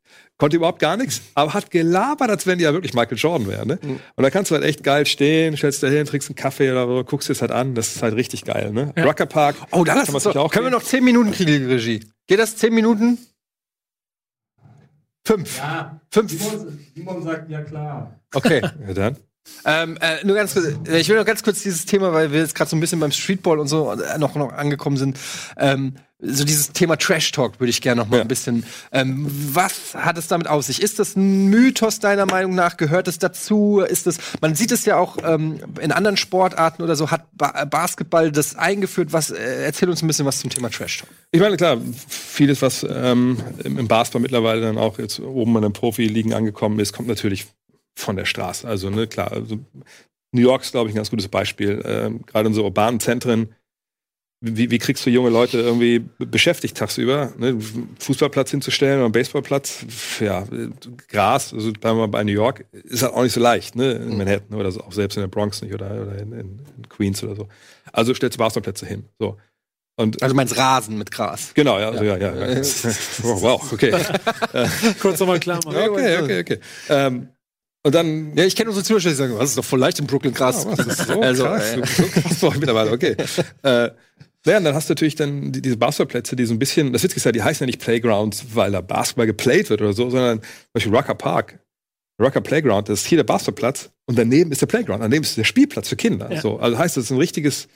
[SPEAKER 4] konnte überhaupt gar nichts, aber hat gelabert, als wenn die ja wirklich Michael Jordan wäre. Ne?
[SPEAKER 2] Mhm.
[SPEAKER 4] Und da kannst du halt echt geil stehen, stellst da hin, trinkst einen Kaffee oder so, guckst dir das halt an. Das ist halt richtig geil. Ne? Rucker Park.
[SPEAKER 2] Oh, da lass
[SPEAKER 4] kann man
[SPEAKER 2] uns
[SPEAKER 4] sich auch
[SPEAKER 2] können wir noch 10 Minuten kriegen, Regie? Geht das 10 Minuten? Fünf.
[SPEAKER 5] Ja,
[SPEAKER 2] Fünf.
[SPEAKER 5] Simon, Simon sagt ja klar.
[SPEAKER 2] Okay.
[SPEAKER 4] Ja, dann.
[SPEAKER 2] Ähm, äh, nur ganz kurz, ich will noch ganz kurz dieses Thema, weil wir jetzt gerade so ein bisschen beim Streetball und so äh, noch, noch angekommen sind. Ähm, so dieses Thema Trash Talk würde ich gerne noch mal
[SPEAKER 4] Ja.
[SPEAKER 2] ein bisschen. Ähm, was hat es damit auf sich? Ist das ein Mythos deiner Meinung nach? Gehört es dazu? Ist es? Man sieht es ja auch ähm, in anderen Sportarten oder so. Hat ba Basketball das eingeführt? Was? Äh, erzähl uns ein bisschen was zum Thema Trash Talk.
[SPEAKER 4] Ich meine, klar, vieles, was ähm, im im Basketball mittlerweile dann auch jetzt oben in den Profiligen angekommen ist, kommt natürlich von der Straße. Also, ne, klar, also New York ist, glaube ich, ein ganz gutes Beispiel. Ähm, Gerade in so urbanen Zentren. Wie, wie kriegst du junge Leute irgendwie be- beschäftigt tagsüber? Ne? Fußballplatz hinzustellen oder einen Baseballplatz? Ja, Gras, also bleiben wir mal bei New York, ist halt auch nicht so leicht, ne? In Manhattan oder so, auch selbst in der Bronx nicht oder, oder in, in, in Queens oder so. Also stellst du Basketballplätze hin. So. Und
[SPEAKER 2] Also meinst Rasen mit Gras.
[SPEAKER 4] Genau, ja, also, ja, ja. ja. wow, wow, okay.
[SPEAKER 3] Kurz nochmal klar machen.
[SPEAKER 4] okay, okay, okay. Ähm, und dann.
[SPEAKER 2] Ja, ich kenne unsere Zuschauer, die sagen, was ist doch voll leicht im Brooklyn Gras.
[SPEAKER 4] Ja, was ist so
[SPEAKER 2] Also,
[SPEAKER 4] krass,
[SPEAKER 2] äh,
[SPEAKER 4] so, krass war ich mittlerweile, okay. äh, ja, und dann hast du natürlich dann die, diese Basketballplätze, die so ein bisschen, das Witzige ist ja, die heißen ja nicht Playgrounds, weil da Basketball geplayt wird oder so, sondern zum Beispiel Rucker Park. Rucker Playground, das ist hier der Basketballplatz und daneben ist der Playground, daneben ist der Spielplatz für Kinder.
[SPEAKER 3] Ja.
[SPEAKER 4] So, also heißt, das ist ein richtiges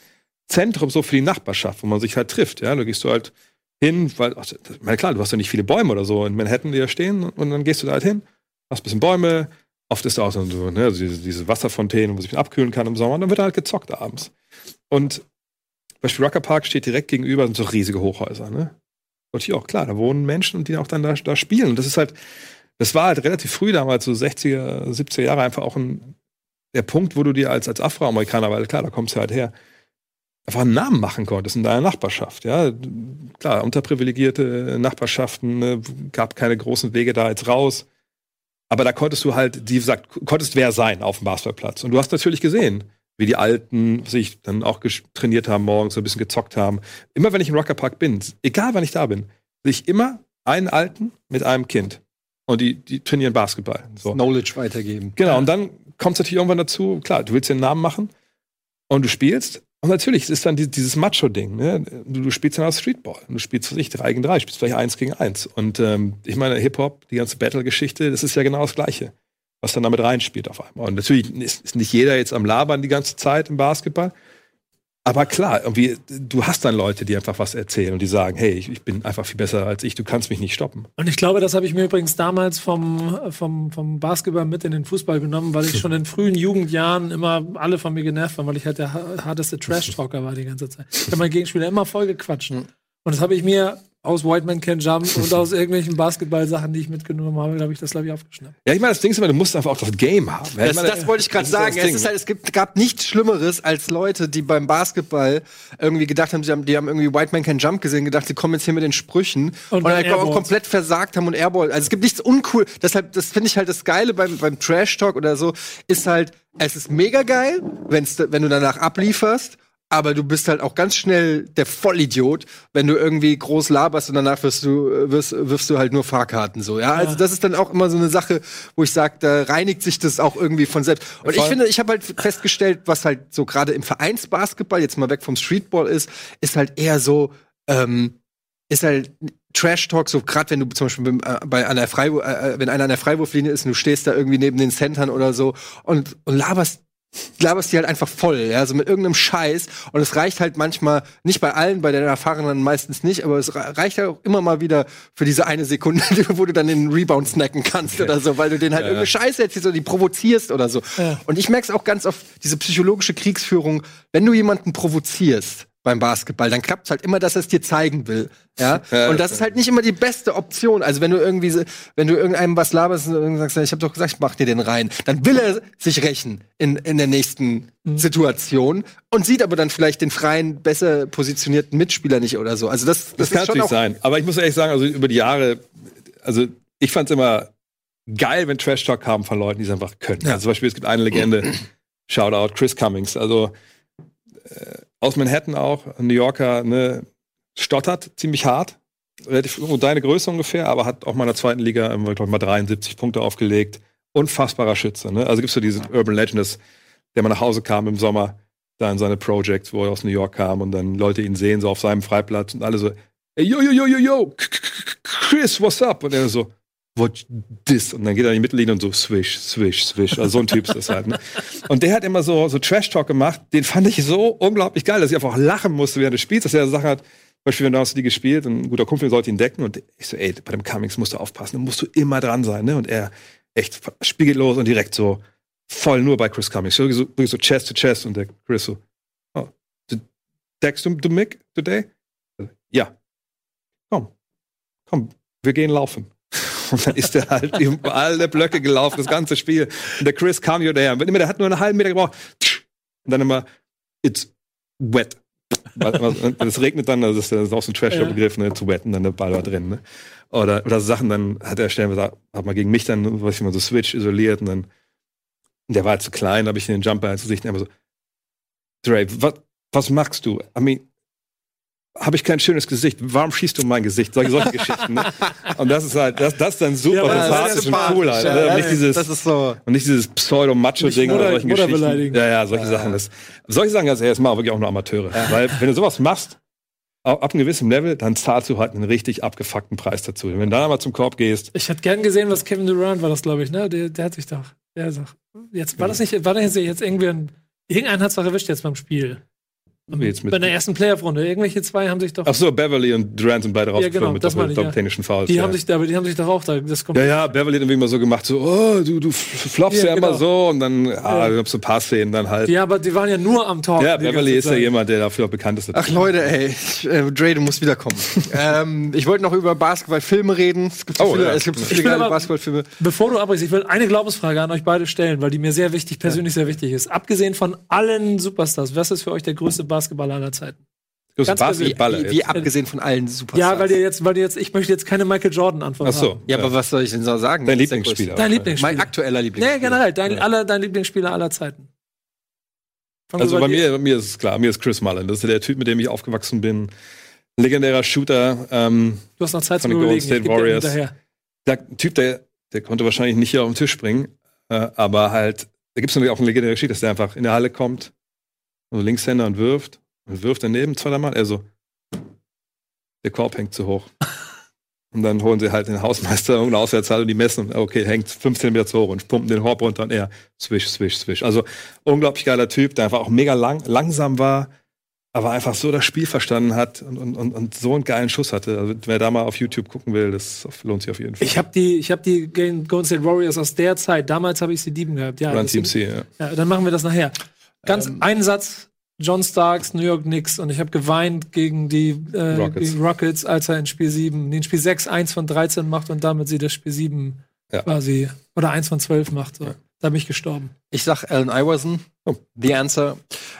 [SPEAKER 4] Zentrum so für die Nachbarschaft, wo man sich halt trifft. Ja, da gehst du halt hin, weil, ach, na klar, du hast ja nicht viele Bäume oder so in Manhattan, die da stehen und dann gehst du da halt hin, hast ein bisschen Bäume, oft ist da auch so, ne, also diese, diese Wasserfontäne, wo man sich abkühlen kann im Sommer und dann wird da halt gezockt abends. Und Beispiel Rucker Park steht direkt gegenüber, sind so riesige Hochhäuser, ne? Und hier auch, klar, da wohnen Menschen und die auch dann da, da spielen. Und das ist halt, das war halt relativ früh damals, so 60er, 70er Jahre, einfach auch ein, der Punkt, wo du dir als, als Afroamerikaner, weil klar, da kommst du halt her, einfach einen Namen machen konntest in deiner Nachbarschaft, ja. Klar, unterprivilegierte Nachbarschaften, ne, gab keine großen Wege da jetzt raus. Aber da konntest du halt, die sagt, konntest wer sein auf dem Basketballplatz. Und du hast natürlich gesehen, wie die Alten sich dann auch trainiert haben morgens, so ein bisschen gezockt haben. Immer wenn ich im Rocker Park bin, egal wann ich da bin, sehe ich immer einen Alten mit einem Kind. Und die, die trainieren Basketball. So.
[SPEAKER 2] Knowledge weitergeben.
[SPEAKER 4] Genau, und dann kommt es natürlich irgendwann dazu, klar, du willst dir einen Namen machen und du spielst Und natürlich es ist dann die, dieses Macho-Ding. Ne? Du, du spielst dann auch Streetball. Du spielst für dich drei gegen drei, spielst vielleicht eins gegen eins. Und ähm, ich meine, Hip-Hop, die ganze Battle-Geschichte, das ist ja genau das Gleiche, was dann damit reinspielt auf einmal. Und natürlich ist, ist nicht jeder jetzt am Labern die ganze Zeit im Basketball. Aber klar, irgendwie, du hast dann Leute, die einfach was erzählen und die sagen, hey, ich, ich bin einfach viel besser als ich, du kannst mich nicht stoppen.
[SPEAKER 3] Und ich glaube, das habe ich mir übrigens damals vom, vom, vom Basketball mit in den Fußball genommen, weil ich schon in frühen Jugendjahren immer alle von mir genervt waren, weil ich halt der ha- harteste Trash-Talker war die ganze Zeit. Ich habe meinen Gegenspieler immer voll gequatscht. Und das habe ich mir aus White Man Can Jump und aus irgendwelchen Basketball-Sachen, die ich mitgenommen habe, glaube ich, das glaube ich aufgeschnappt.
[SPEAKER 4] Ja, ich meine, das Ding ist immer, du musst einfach auch das Game haben. Ja, ich
[SPEAKER 2] Das,
[SPEAKER 4] meine,
[SPEAKER 2] das wollte ich gerade sagen. Es, ist halt, es gibt, gab nichts Schlimmeres als Leute, die beim Basketball irgendwie gedacht haben, sie haben, die haben irgendwie White Man Can Jump gesehen, gedacht, sie kommen jetzt hier mit den Sprüchen und,
[SPEAKER 3] Und
[SPEAKER 2] dann auch komplett versagt haben und Airball. Also es gibt nichts uncool. Deshalb, das finde ich halt das Geile beim, beim Trash Talk oder so, ist halt, es ist mega geil, wenn's, wenn du danach ablieferst. Aber du bist halt auch ganz schnell der Vollidiot, wenn du irgendwie groß laberst und danach wirst du, äh, wirst, wirfst du halt nur Fahrkarten so. Ja, also das ist dann auch immer so eine Sache, wo ich sage, da reinigt sich das auch irgendwie von selbst. Und ich
[SPEAKER 4] Voll.
[SPEAKER 2] finde, ich habe halt festgestellt, was halt so gerade im Vereinsbasketball jetzt mal weg vom Streetball ist, ist halt eher so, ähm, ist halt Trash Talk, so gerade wenn du zum Beispiel äh, bei einer Freiwurf, äh, wenn einer an der Freiwurflinie ist und du stehst da irgendwie neben den Centern oder so und, und laberst laberst die halt einfach voll, ja, so mit irgendeinem Scheiß. Und es reicht halt manchmal, nicht bei allen, bei den Erfahrenen meistens nicht, aber es re- reicht ja auch immer mal wieder für diese eine Sekunde, wo du dann den Rebound snacken kannst oder so, weil du den halt
[SPEAKER 4] Ja,
[SPEAKER 2] irgendeine Scheiße erzählst oder die provozierst oder so.
[SPEAKER 3] Ja.
[SPEAKER 2] Und ich merke es auch ganz oft, diese psychologische Kriegsführung, wenn du jemanden provozierst, beim Basketball, dann klappt es halt immer, dass er es dir zeigen will. Ja?
[SPEAKER 4] Ja,
[SPEAKER 2] und das ist halt nicht immer die beste Option. Also wenn du irgendwie, wenn du irgendeinem was laberst und sagst, ich habe doch gesagt, ich mach dir den rein, dann will er sich rächen in, in der nächsten Situation und sieht aber dann vielleicht den freien, besser positionierten Mitspieler nicht oder so. Also das,
[SPEAKER 4] Das,
[SPEAKER 2] das,
[SPEAKER 4] kann natürlich sein. Aber ich muss ehrlich sagen, also über die Jahre, also ich fand es immer geil, wenn Trash Talk kam von Leuten, die es einfach können.
[SPEAKER 2] Ja.
[SPEAKER 4] Also zum Beispiel, es gibt eine Legende, Shoutout, Chris Cummings, also äh, aus Manhattan auch, ein New Yorker, ne, stottert ziemlich hart, relativ so deine Größe ungefähr, aber hat auch mal in der zweiten Liga, ähm, ich glaub, mal 73 Punkte aufgelegt. Unfassbarer Schütze. Ne? Also gibt es so diese Urban Legend, dass der mal nach Hause kam im Sommer, da in seine Projects, wo er aus New York kam und dann Leute ihn sehen, so auf seinem Freiplatz und alle so, ey, yo, yo, yo, yo, yo, Chris, what's up? Und er so, what this? Und dann geht er in die Mittellinie und so, swish, swish, swish. Also so ein Typ ist das halt. Ne? Und der hat immer so, so Trash-Talk gemacht, den fand ich so unglaublich geil, dass ich einfach lachen musste während des Spiels, dass er Sachen hat, Beispiel, wenn du hast die gespielt und ein guter Kumpel sollte ihn decken und ich so, ey, bei dem Cummings musst du aufpassen, da musst du immer dran sein, ne? Und er echt spiegellos und direkt so voll nur bei Chris Cummings. So, so, so Chest to Chest und der Chris so, oh, deckst du, du Mick today? Ja. Komm, komm, wir gehen laufen. Und dann ist er halt über alle Blöcke gelaufen, das ganze Spiel. Und der Chris kam hier daher. Und immer, der hat nur einen halben Meter gebraucht. Und dann immer, it's wet. Es regnet dann, das ist, das ist auch so ein Trash-Begriff, ne, zu wet, und dann der Ball war drin, ne. Oder, oder Sachen, dann hat er stellenweise, hat mal gegen mich dann, weiß ich mal, so Switch isoliert und dann, der war halt zu klein, da habe ich den Jumper ins Gesicht und einfach so, Dre, was, was machst du? I mean, habe ich kein schönes Gesicht? Warum schießt du in mein Gesicht? Solche, solche Geschichten, ne? Und das ist halt, das, das ist dann super
[SPEAKER 3] Ja, aber das ist
[SPEAKER 4] sympathisch und cool halt.
[SPEAKER 2] ja,
[SPEAKER 4] ne? Und
[SPEAKER 2] ja,
[SPEAKER 4] nicht dieses,
[SPEAKER 2] das ist so.
[SPEAKER 4] und nicht dieses Pseudo-Macho-Ding oder solchen
[SPEAKER 3] Mutter
[SPEAKER 4] Geschichten.
[SPEAKER 3] beleidigen.
[SPEAKER 4] Ja, ja, solche Sachen. Das, solche Sachen, ganz ehrlich, das machen wirklich auch nur Amateure. Weil, wenn du sowas machst, ab einem gewissen Level, dann zahlst du halt einen richtig abgefuckten Preis dazu. Wenn du da mal zum Korb gehst,
[SPEAKER 3] Ich hätte gern gesehen, was Kevin Durant war das, glaube ich, ne? Der, der hat sich doch, der sagt, jetzt war das nicht, war das jetzt irgendwie ein, irgendeinen hat's doch erwischt jetzt beim Spiel.
[SPEAKER 4] Wie jetzt mit-
[SPEAKER 3] Bei der ersten Playoff-Runde. Irgendwelche zwei haben sich doch,
[SPEAKER 4] ach so, Beverly und Durant sind beide rausgeflogen
[SPEAKER 3] genau,
[SPEAKER 4] mit
[SPEAKER 3] das meine ich,
[SPEAKER 4] doppel-
[SPEAKER 3] ja.
[SPEAKER 4] technischen Fouls.
[SPEAKER 3] die
[SPEAKER 4] ja.
[SPEAKER 3] haben sich, aber die haben sich doch auch da, das kommt.
[SPEAKER 4] ja, ja, Beverly hat irgendwie immer so gemacht, so, oh, du, du floppst ja,
[SPEAKER 3] Ja,
[SPEAKER 4] immer
[SPEAKER 3] genau.
[SPEAKER 4] so und dann, ah,
[SPEAKER 3] Ja.
[SPEAKER 4] du hast so ein paar Szenen dann halt.
[SPEAKER 3] Ja, aber die waren ja nur am Talk.
[SPEAKER 4] Ja, Beverly ist ja jemand, der dafür auch bekannt ist.
[SPEAKER 2] Ach Leute, ey, ich, äh, Dre, du musst wiederkommen. ähm, ich wollte noch über Basketballfilme reden. Es gibt so
[SPEAKER 4] Oh,
[SPEAKER 2] viele,
[SPEAKER 4] ja.
[SPEAKER 2] es gibt so viele geile
[SPEAKER 3] aber-
[SPEAKER 2] Basketballfilme.
[SPEAKER 3] Bevor du abbrichst, ich will eine Glaubensfrage an euch beide stellen, weil die mir sehr wichtig, persönlich sehr wichtig ist. Abgesehen von allen Superstars, was ist für euch der größte Basketballer aller Zeiten? Ganz.
[SPEAKER 4] Basketballer
[SPEAKER 2] Wie, wie abgesehen von allen Superstars.
[SPEAKER 3] Ja, weil ihr jetzt, weil ihr jetzt, ich möchte jetzt keine Michael Jordan Antwort
[SPEAKER 4] Ach so.
[SPEAKER 3] haben.
[SPEAKER 2] Ja, aber was soll ich denn so sagen?
[SPEAKER 4] Dein Lieblingsspieler.
[SPEAKER 3] Dein Lieblingsspieler.
[SPEAKER 2] Mein aktueller Lieblingsspieler.
[SPEAKER 3] Nee, generell, dein, aller, dein Lieblingsspieler aller Zeiten. Fangen
[SPEAKER 4] Also bei mir, bei mir ist es klar, mir ist Chris Mullen. Das ist der Typ, mit dem ich aufgewachsen bin. Legendärer Shooter. Ähm,
[SPEAKER 3] Du hast noch Zeit
[SPEAKER 4] von den Golden
[SPEAKER 3] Überlegen.
[SPEAKER 4] State Warriors. der Typ, der, der konnte wahrscheinlich nicht hier auf den Tisch springen, äh, aber halt, da gibt es natürlich auch eine legendäre Geschichte, dass der einfach in der Halle kommt also Linkshänder und wirft und wirft daneben zweimal. Er so, der Korb hängt zu hoch. Und dann holen sie halt den Hausmeister irgendeine Auswärtshalle und die messen, okay, hängt 15 Meter zu hoch und pumpen den Korb runter und er swish, swish, swish. Also unglaublich geiler Typ, der einfach auch mega lang, langsam war, aber einfach so das Spiel verstanden hat und, und, und, und so einen geilen Schuss hatte. Also wer da mal auf YouTube gucken will, das lohnt sich auf jeden Fall.
[SPEAKER 3] Ich habe die, ich habe die Golden State Warriors aus der Zeit. Damals habe ich sie lieben gehabt. Ja,
[SPEAKER 4] Run
[SPEAKER 3] das-
[SPEAKER 4] TMC, ja.
[SPEAKER 3] ja, dann machen wir das nachher. Ganz einen Satz. John Starks, New York Knicks und ich habe geweint gegen die äh,
[SPEAKER 4] Rockets.
[SPEAKER 3] gegen Rockets, als er in Spiel 7, nee, in Spiel 6 1 von 13 macht und damit sie das Spiel 7
[SPEAKER 4] Ja.
[SPEAKER 3] quasi oder 1 von 12 macht. So. Da bin ich gestorben.
[SPEAKER 2] Ich sag Allen Iverson,
[SPEAKER 4] Oh.
[SPEAKER 2] the answer.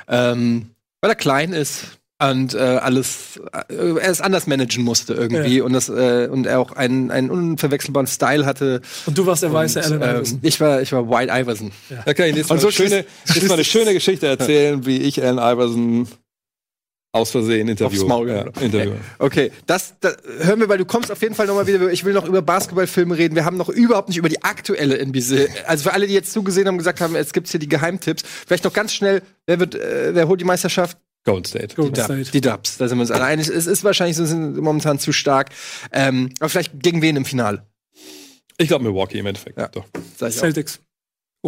[SPEAKER 2] Ähm, weil er klein ist und äh, alles, äh, er es anders managen musste irgendwie und das äh, und er auch einen, einen unverwechselbaren Style hatte.
[SPEAKER 3] Und du warst der weiße Allen
[SPEAKER 2] ähm,
[SPEAKER 3] Iverson.
[SPEAKER 2] ich war, ich war White Iverson.
[SPEAKER 4] Da kann ich jetzt mal,
[SPEAKER 2] Und so
[SPEAKER 4] eine schöne, jetzt mal eine schöne Geschichte erzählen, wie ich Allen Iverson aus Versehen Interview.
[SPEAKER 2] Aufs Maul
[SPEAKER 4] ja. Interview.
[SPEAKER 2] Okay, das, das hören wir, weil du kommst auf jeden Fall noch mal wieder. Ich will noch über Basketballfilme reden. Wir haben noch überhaupt nicht über die aktuelle NBA. Also für alle, die jetzt zugesehen haben, gesagt haben, jetzt gibt's hier die Geheimtipps. Vielleicht noch ganz schnell, wer wird, äh, wer holt die Meisterschaft?
[SPEAKER 4] Golden State.
[SPEAKER 3] Golden
[SPEAKER 2] Die,
[SPEAKER 3] State.
[SPEAKER 2] Dub, die Dubs, da sind wir uns alle einig. Es ist wahrscheinlich so, sind momentan zu stark. Ähm, aber vielleicht gegen wen im Finale?
[SPEAKER 4] Ich glaube Milwaukee im Endeffekt.
[SPEAKER 2] Ja.
[SPEAKER 3] Celtics.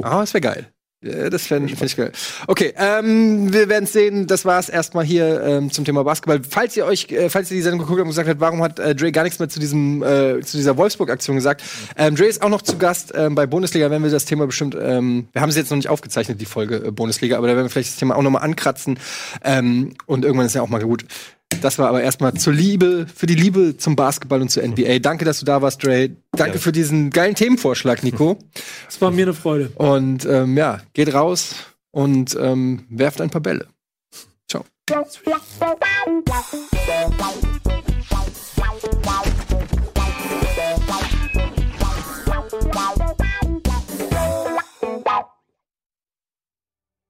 [SPEAKER 2] Ah, das wäre geil. Ja, Das fände fänd ich geil. Okay, ähm, wir werden sehen. Das war's erstmal hier ähm, zum Thema Basketball. Falls ihr euch, äh, falls ihr die Sendung geguckt habt und gesagt habt, warum hat äh, Dre gar nichts mehr zu diesem, äh, zu dieser Wolfsburg-Aktion gesagt? Ähm, Dre ist auch noch zu Gast ähm, bei Bundesliga, wenn wir das Thema bestimmt, ähm, wir haben sie jetzt noch nicht aufgezeichnet, die Folge äh, Bundesliga, aber da werden wir vielleicht das Thema auch noch mal ankratzen. Ähm, und irgendwann ist ja auch mal gut. Das war aber erstmal zur Liebe, für die Liebe zum Basketball und zur NBA. Danke, dass du da warst, Dre. Danke
[SPEAKER 4] Ja.
[SPEAKER 2] für diesen geilen Themenvorschlag, Nico.
[SPEAKER 3] Das war mir eine Freude.
[SPEAKER 2] Und ähm, ja, geht raus und ähm, werft ein paar Bälle. Ciao.